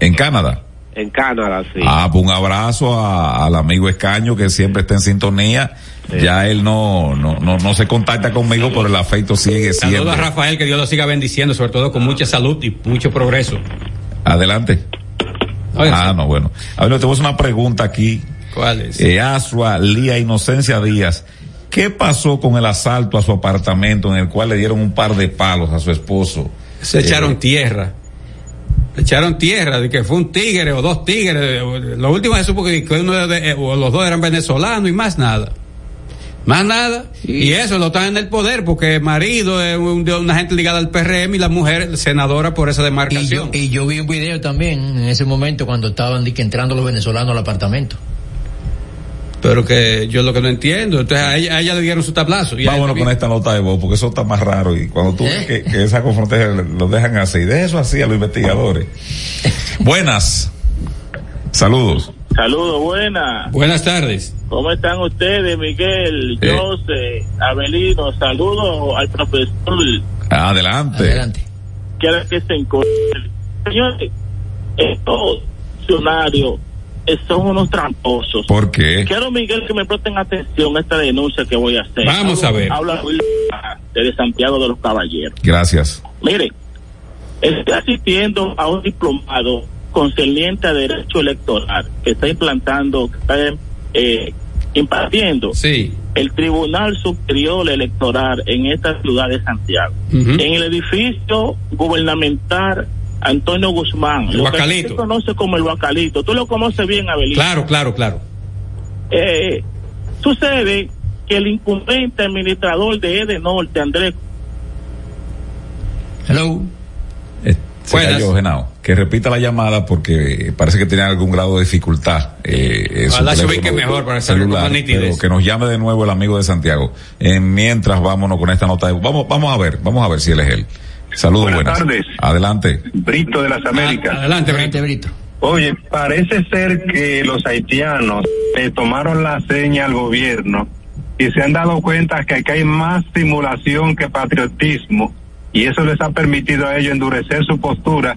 Speaker 1: ¿En Canadá?
Speaker 17: En Canadá, sí.
Speaker 1: Ah, pues un abrazo al amigo Escaño que siempre está en sintonía. Ya él no, no, no, se contacta conmigo, pero el afecto sigue siendo.
Speaker 2: Saludos a Rafael, que Dios lo siga bendiciendo, sobre todo con mucha salud y mucho progreso.
Speaker 1: Adelante. ah, no, bueno. A ver, tenemos una pregunta aquí.
Speaker 2: ¿Cuál es?
Speaker 1: Eh, Asua Lía Inocencia Díaz. ¿Qué pasó con el asalto a su apartamento en el cual le dieron un par de palos a su esposo?
Speaker 2: Se echaron eh, tierra echaron tierra de que fue un tigre o dos tigres. Lo último se supo que, uno de, o los dos eran venezolanos y más nada. Más nada. Y eso lo están en el poder porque el marido es una gente ligada al PRM y la mujer senadora por esa demarcación.
Speaker 3: Y yo, vi un video también en ese momento cuando estaban entrando los venezolanos al apartamento.
Speaker 2: Pero que yo lo que no entiendo, entonces a ella, le dieron su tablazo.
Speaker 1: Y Vámonos con esta nota de voz, porque eso está más raro y cuando tú ves ¿Eh? que, esa confrontación lo dejan así, de eso así a los investigadores. Buenas. Saludos.
Speaker 18: Saludos, buenas.
Speaker 2: Buenas tardes.
Speaker 18: ¿Cómo están ustedes, Miguel, eh. José, Abelino? Saludos al profesor.
Speaker 1: Adelante.
Speaker 3: Adelante.
Speaker 18: Quiero que se encuentre. Señores, estos funcionarios son unos tramposos.
Speaker 1: ¿Por qué?
Speaker 18: Quiero, Miguel, que me presten atención a esta denuncia que voy a hacer.
Speaker 2: Vamos a ver.
Speaker 18: Habla de Santiago de los Caballeros.
Speaker 1: Gracias.
Speaker 18: Mire, estoy asistiendo a un diplomado concerniente a derecho electoral que está implantando, que está eh, impartiendo
Speaker 2: sí.
Speaker 18: el Tribunal Superior Electoral en esta ciudad de Santiago. En el edificio gubernamental Antonio Guzmán,
Speaker 2: el
Speaker 18: lo
Speaker 2: Bacalito.
Speaker 18: que se conoce como el Bacalito. Tú lo conoces bien, Abelino.
Speaker 2: Claro, claro, claro.
Speaker 18: Eh, sucede que el incumbente administrador de Edenorte, Andrés.
Speaker 3: Hello.
Speaker 1: Eh, se cayó, Genao. Que repita la llamada porque parece que tiene algún grado de dificultad. Eh,
Speaker 2: Ojalá se ubique mejor para
Speaker 1: celular, pero que nos llame de nuevo el amigo de Santiago. Eh, mientras vámonos con esta nota. de- vamos, vamos a ver, vamos a ver si él es él. Saludos,
Speaker 19: Buenas
Speaker 1: buenas.
Speaker 19: tardes.
Speaker 1: Adelante.
Speaker 19: Brito de las Américas.
Speaker 2: Adelante,
Speaker 3: Brito.
Speaker 19: Oye, parece ser que los haitianos le tomaron la seña al gobierno y se han dado cuenta que aquí hay más simulación que patriotismo y eso les ha permitido a ellos endurecer su postura.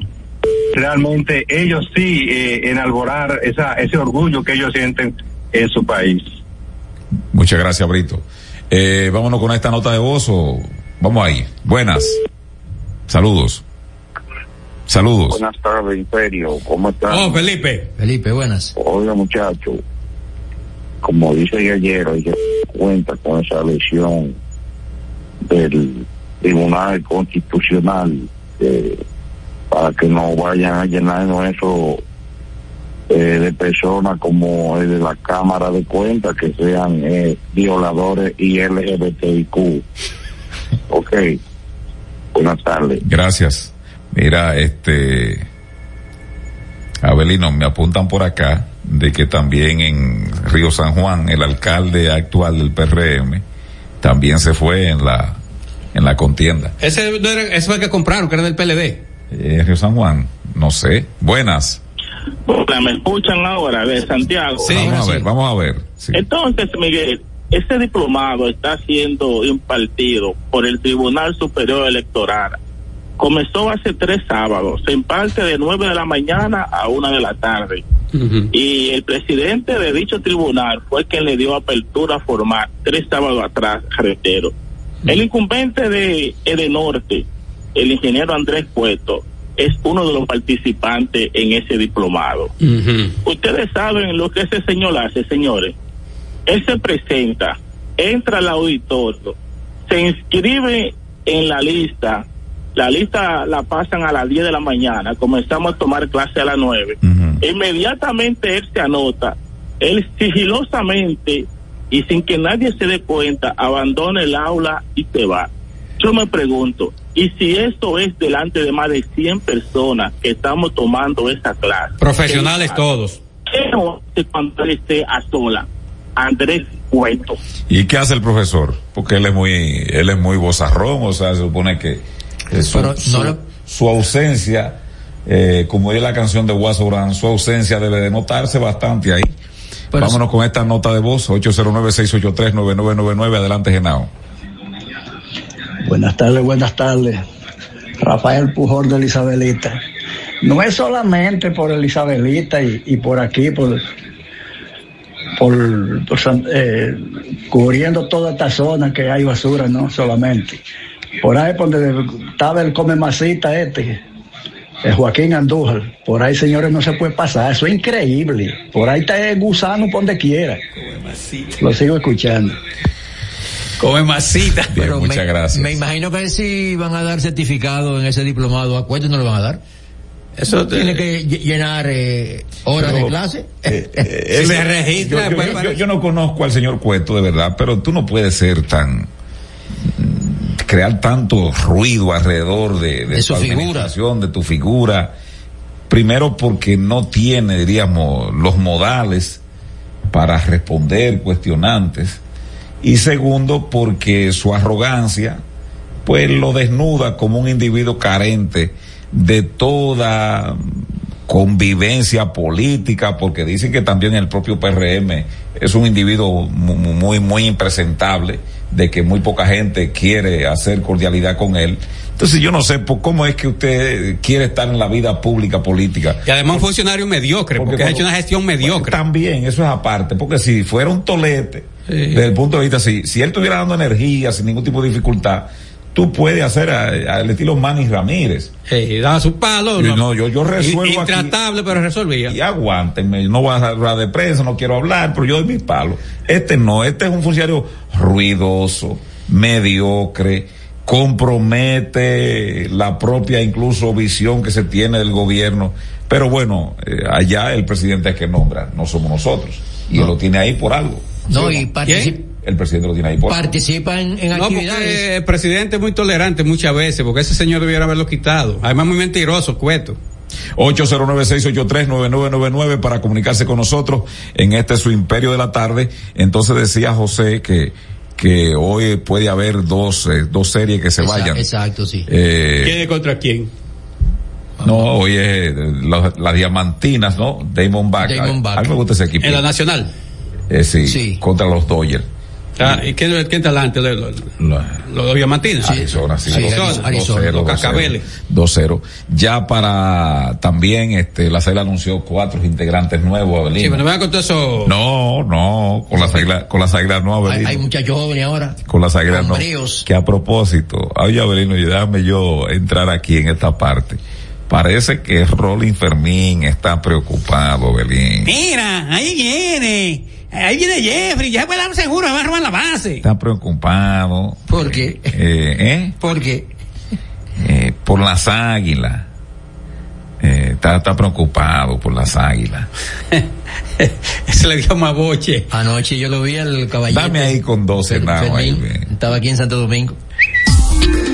Speaker 19: Realmente ellos sí eh, enalborar esa, ese orgullo que ellos sienten en su país.
Speaker 1: Muchas gracias, Brito. Eh, vámonos con esta nota de voz o vamos ahí. Buenas. Saludos. Saludos.
Speaker 20: Buenas tardes, Imperio. ¿Cómo están?
Speaker 2: Oh, Felipe.
Speaker 3: Felipe, buenas.
Speaker 20: Oiga, muchacho, como dice ayer, hay que tener cuenta con esa lesión del Tribunal Constitucional eh, para que no vayan a llenarnos eso eh, de personas como el de la Cámara de Cuentas que sean eh, violadores y LGBTIQ. ok. Buenas tardes.
Speaker 1: Gracias. Mira, este, Abelino, me apuntan por acá de que también en Río San Juan el alcalde actual del PRM también se fue en la en la contienda.
Speaker 2: Ese, no era, ese fue el que compraron, que era del PLD.
Speaker 1: Eh, Río San Juan, no sé. Buenas.
Speaker 18: Hola, ¿Me escuchan ahora de Santiago?
Speaker 1: vamos a ver, vamos a ver.
Speaker 18: Entonces, Miguel, ese diplomado está siendo impartido por el Tribunal Superior Electoral. Comenzó hace tres sábados, se imparte de nueve de la mañana a una de la tarde. Y el presidente de dicho tribunal fue quien le dio apertura formal tres sábados atrás, reitero. El incumbente de Edenorte, el ingeniero Andrés Cueto, es uno de los participantes en ese diplomado. Ustedes saben lo que ese señor hace, señores. Él se presenta, entra al auditorio, se inscribe en la lista, la lista la pasan a las 10 de la mañana, comenzamos a tomar clase a las 9. Inmediatamente él se anota, él sigilosamente y sin que nadie se dé cuenta, abandona el aula y se va. Yo me pregunto, ¿y si esto es delante de más de 100 personas que estamos tomando esa clase?
Speaker 2: Profesionales
Speaker 18: ¿Qué-
Speaker 2: todos.
Speaker 18: ¿Qué no hace cuando él esté a sola? Andrés Cueto.
Speaker 1: ¿Y qué hace el profesor? Porque él es muy, él es muy bozarrón, o sea, se supone que eh, su,
Speaker 3: Pero no
Speaker 1: su-
Speaker 3: le-
Speaker 1: su ausencia, eh, como es la canción de Guaso Brand, su ausencia debe de notarse bastante ahí.
Speaker 3: Pero
Speaker 1: Vámonos con esta nota de voz, 809-683-9999, adelante Genao.
Speaker 21: Buenas tardes, buenas tardes. Rafael Pujol de Isabelita. No es solamente por el Isabelita y, y por aquí, por, por, por eh, cubriendo toda esta zona que hay basura, no solamente. Por ahí por donde estaba el come masita este, el Joaquín Andújar. Por ahí, señores, no se puede pasar. Eso es increíble. Por ahí está el gusano por donde quiera. Lo sigo escuchando.
Speaker 2: Come masita.
Speaker 3: Pero
Speaker 1: muchas
Speaker 3: me,
Speaker 1: gracias.
Speaker 3: Me imagino que si van a dar certificado en ese diplomado, ¿a cuánto no lo van a dar?
Speaker 2: Eso
Speaker 3: tiene que lle- llenar eh, horas
Speaker 1: Pero,
Speaker 3: de clase.
Speaker 1: Él- yo, yo- yo- yo no conozco al señor Cueto de verdad, pero tú no puedes ser tan crear tanto ruido alrededor de, de
Speaker 3: De su figura.
Speaker 1: de tu figura. Primero porque no tiene, diríamos, los modales para responder cuestionantes. Y segundo porque su arrogancia, pues lo desnuda como un individuo carente de toda convivencia política, porque dicen que también el propio PRM es un individuo muy, muy impresentable, de que muy poca gente quiere hacer cordialidad con él. Entonces yo no sé cómo es que usted quiere estar en la vida pública política.
Speaker 2: Y además un funcionario mediocre, porque, ha hecho una gestión mediocre.
Speaker 1: también, eso es aparte, porque si fuera un tolete, desde el punto de vista, si, si él estuviera dando energía sin ningún tipo de dificultad, tú puedes hacer al estilo Manny Ramírez.
Speaker 2: Sí, daba su palo.
Speaker 1: No, yo, yo resuelvo.
Speaker 2: Intratable, pero resolvía.
Speaker 1: Y aguántenme, no voy a hablar de prensa, no quiero hablar, pero yo doy mi palo. Este no, este es un funcionario ruidoso, mediocre, compromete la propia incluso visión que se tiene del gobierno. Pero bueno, eh, allá el presidente es que nombra, no somos nosotros. Y él lo tiene ahí por algo.
Speaker 3: No, y participa
Speaker 1: el presidente lo tiene ahí
Speaker 3: Participa en, en no,
Speaker 2: Porque el presidente es muy tolerante muchas veces, porque ese señor debiera haberlo quitado. Además, muy mentiroso, cueto.
Speaker 1: 809-683-9999 para comunicarse con nosotros en este su imperio de la tarde. Entonces decía José que que hoy puede haber dos, eh, dos series que se vayan.
Speaker 3: Exacto, sí.
Speaker 2: Eh, ¿Quién es contra quién?
Speaker 1: No, hoy es las diamantinas, ¿no? Damon Back.
Speaker 3: Damon Back.
Speaker 1: A, mí me gusta ese equipo.
Speaker 2: En la nacional.
Speaker 1: Eh, sí, sí, contra los Dodgers.
Speaker 2: Ah, ¿Y quién, quién está delante? ¿Los, los, diamantinos?
Speaker 1: Sí, Arizona, sí.
Speaker 2: Arizona, Arizona, los cascabeles.
Speaker 1: 2-0. Ya para también, este, la SAIL anunció cuatro integrantes nuevos, Abelino.
Speaker 2: Sí, pero no vean con todo eso.
Speaker 1: No, no, con las águilas, con águilas no,
Speaker 3: Hay, hay, muchachos jóvenes ahora.
Speaker 1: Con las águilas no. Que a propósito, oye, Abelino, y déjame yo entrar aquí en esta parte. Parece que Rolling Fermín está preocupado, Belín.
Speaker 2: Mira, ahí viene. Ahí viene Jeffrey, ya fue dar seguro, va a robar la base.
Speaker 1: Está preocupado.
Speaker 3: ¿Por qué?
Speaker 1: Eh, ¿eh?
Speaker 3: ¿Por qué?
Speaker 1: Eh, por las águilas. Eh, está, está, preocupado por las águilas.
Speaker 2: Se le dio más boche.
Speaker 3: Anoche yo lo vi al caballero.
Speaker 1: Dame ahí con 12 nada.
Speaker 3: Estaba aquí en Santo Domingo.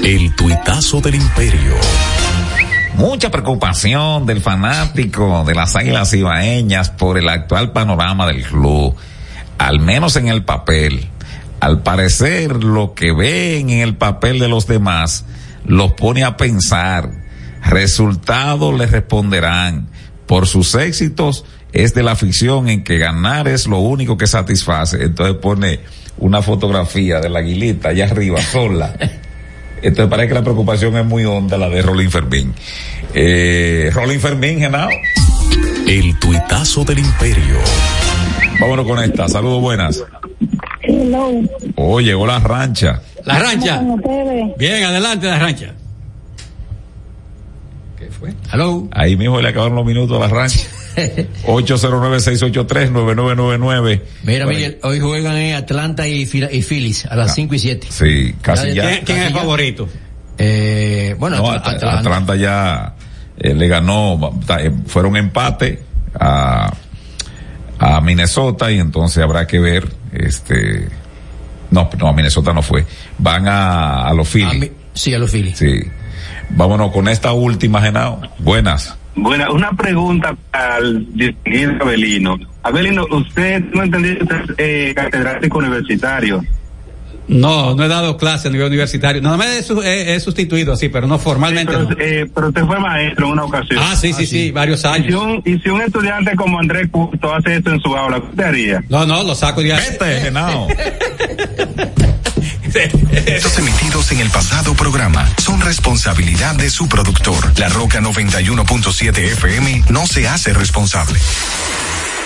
Speaker 4: El tuitazo del imperio
Speaker 1: mucha preocupación del fanático de las Águilas Ibaeñas por el actual panorama del club, al menos en el papel. Al parecer lo que ven en el papel de los demás los pone a pensar. Resultados les responderán. Por sus éxitos es de la ficción en que ganar es lo único que satisface. Entonces pone una fotografía de la aguilita allá arriba sola. Entonces parece que la preocupación es muy honda la de Rolín Fermín. Eh, Rolín Fermín, Genao.
Speaker 4: El tuitazo del imperio.
Speaker 1: Vámonos con esta. Saludos buenas.
Speaker 22: Hello.
Speaker 1: Oh, llegó la rancha.
Speaker 2: La rancha. Bien, adelante la rancha.
Speaker 1: ¿Qué fue? Hello. Ahí mismo le acabaron los minutos a la rancha. 809-683-9999.
Speaker 3: Mira, Miguel, hoy juegan en Atlanta y, y Phillies a las 5 y 7.
Speaker 1: Sí, casi ya.
Speaker 2: ¿Quién, es el favorito?
Speaker 3: Eh, bueno,
Speaker 1: Atlanta. ya eh, le ganó, eh, fueron empate a, a Minnesota y entonces habrá que ver, este, no, no, a Minnesota no fue. Van a, a los Phillies.
Speaker 3: sí, a los Phillies.
Speaker 1: Sí. Vámonos con esta última, Genao. Buenas.
Speaker 19: Buena, una pregunta al distinguido Abelino. Abelino, usted no entendió eh, catedrático universitario.
Speaker 2: No, no he dado clase a nivel universitario. Nada más he, sustituido así, pero no formalmente.
Speaker 19: pero, Eh, pero, usted fue maestro en una ocasión.
Speaker 2: Ah, sí, sí, sí, varios años.
Speaker 19: Y si, un, estudiante como Andrés Curto hace esto en su aula, ¿qué haría?
Speaker 2: No, no, lo saco ahí.
Speaker 1: Vete, no.
Speaker 4: Los emitidos en el pasado programa son responsabilidad de su productor. La Roca 91.7 FM no se hace responsable.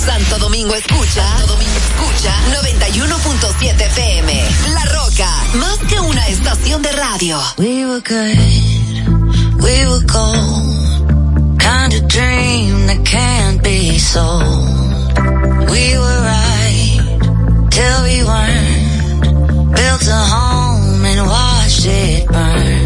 Speaker 23: Santo Domingo escucha, Santo Domingo escucha 91.7 FM. La Roca, más que una estación de radio.
Speaker 24: We were good, we were gold. Kind of dream that can't be sold. We were right till we weren't. Built a home and watched it burn.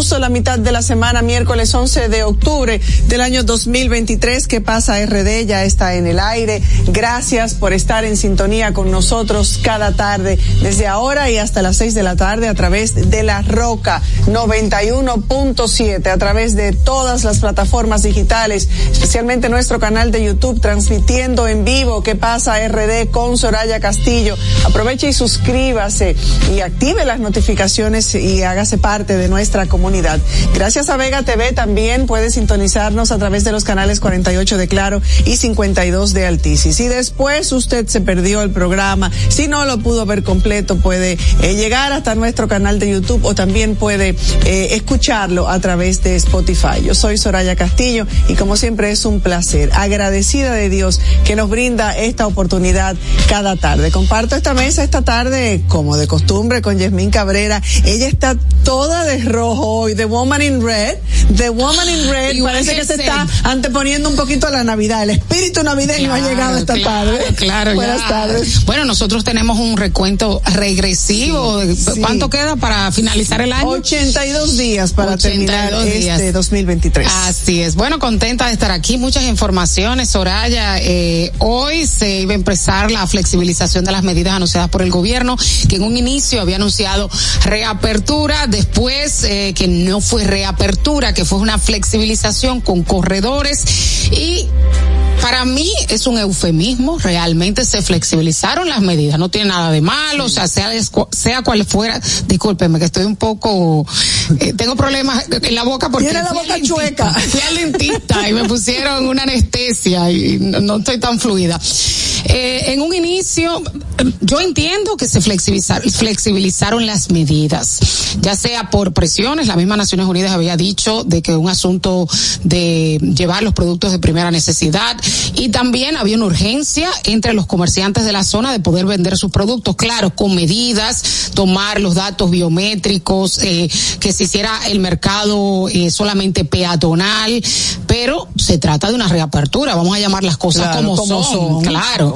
Speaker 25: Miércoles, justo la mitad de la semana, miércoles 11 de octubre del año 2023. que pasa RD? Ya está en el aire. Gracias por estar en sintonía con nosotros cada tarde, desde ahora y hasta las 6 de la tarde a través de la Roca 91.7, a través de todas las plataformas digitales, especialmente nuestro canal de YouTube, transmitiendo en vivo ¿Qué pasa RD con Soraya Castillo? Aproveche y suscríbase y active las notificaciones y hágase parte de nuestra comunidad. Gracias a Vega TV también puede sintonizarnos a través de los canales 48 de Claro y 52 de Altisis. Si después usted se perdió el programa, si no lo pudo ver completo, puede eh, llegar hasta nuestro canal de YouTube o también puede eh, escucharlo a través de Spotify. Yo soy Soraya Castillo y como siempre es un placer, agradecida de Dios que nos brinda esta oportunidad cada tarde. Comparto esta mesa esta tarde como de costumbre, con Yasmín Cabrera. Ella está toda de rojo hoy, The Woman in Red. The Woman in Red parece que se está anteponiendo un poquito a la Navidad. El espíritu navideño ha llegado esta tarde.
Speaker 26: Claro,
Speaker 25: Buenas tardes.
Speaker 26: Bueno, nosotros tenemos un recuento regresivo. ¿Cuánto queda para finalizar el año?
Speaker 25: 82 días para terminar este 2023.
Speaker 26: Así es. Bueno, contenta de estar aquí. Muchas informaciones, Soraya. Eh, hoy se iba a empezar la flexibilización de las medidas anunciadas por el gobierno que en un inicio había anunciado reapertura, después eh, que no fue reapertura, que fue una flexibilización con corredores y para mí es un eufemismo, realmente se flexibilizaron las medidas, no tiene nada de malo, o sea, sea, sea cual fuera, discúlpeme que estoy un poco, eh, tengo problemas en la boca porque...
Speaker 25: Tiene la boca chueca.
Speaker 26: Fui al dentista y me pusieron una anestesia y no, estoy tan fluida. Eh, en un inicio, yo entiendo que se flexibilizaron, flexibilizaron las medidas, ya sea por presiones, la misma Naciones Unidas había dicho de que un asunto de llevar los productos de primera necesidad, y también había una urgencia entre los comerciantes de la zona de poder vender sus productos, claro, con medidas, tomar los datos biométricos, eh, que se hiciera el mercado eh, solamente peatonal, pero se trata de una reapertura, vamos a llamar las cosas como, son, claro.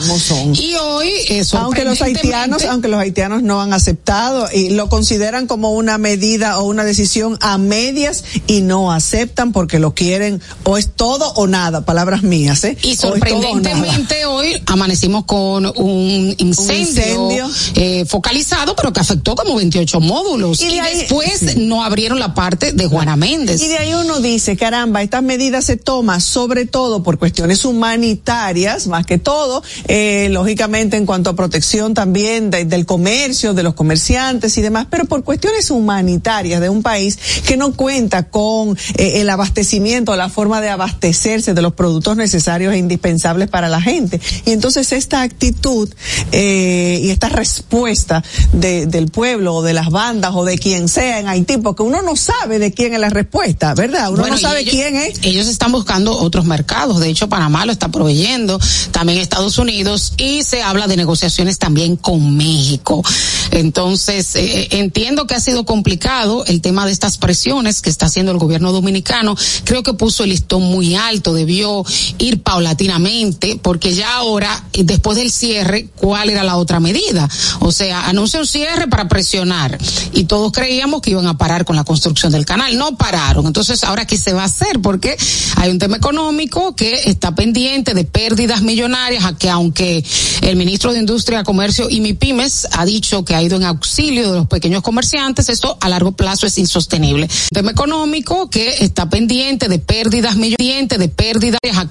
Speaker 26: Y hoy,
Speaker 25: eso aunque los haitianos, aunque los haitianos no han aceptado y lo consideran como una medida o una decisión a medias y no aceptan porque lo quieren o es todo o nada, palabras mías, ¿eh?
Speaker 26: Y sorprendentemente hoy amanecimos con un incendio, eh, focalizado, pero que afectó como 28 módulos. Y, después no abrieron la parte de Juana Méndez.
Speaker 25: Y de ahí uno dice, caramba, estas medidas se toman sobre todo por cuestiones humanitarias, más que todo, eh, lógicamente en cuanto a protección también del comercio, de los comerciantes y demás, pero por cuestiones humanitarias de un país que no cuenta con eh, el abastecimiento, la forma de abastecerse de los productos necesarios e indispensables para la gente. Y entonces esta actitud eh, y esta respuesta de, del pueblo o de las bandas o de quien sea en Haití, porque uno no sabe de quién es la respuesta, ¿verdad? Uno no sabe quién es.
Speaker 26: Ellos están buscando otros mercados. De hecho, Panamá lo está proveyendo, también Estados Unidos, y se habla de negociaciones también con México. Entonces, eh, eh, entiendo que ha sido complicado el tema de estas presiones que está haciendo el gobierno dominicano. Creo que puso el listón muy alto, debió ir paulatinamente, porque ya ahora, eh, después del cierre, ¿cuál era la otra medida? O sea, anuncia un cierre para presionar y todos creíamos que iban a parar con la construcción del canal. No pararon. Entonces, ahora, ¿qué se va a hacer? Porque hay un tema económico que está pendiente de pérdidas millonarias, a que aunque el ministro de Industria, Comercio y MIPIMES ha dicho que ha ido en auxilio de los pequeños comerciantes, esto a largo plazo es insostenible. Un tema económico que está pendiente de pérdidas millonarias, de pérdidas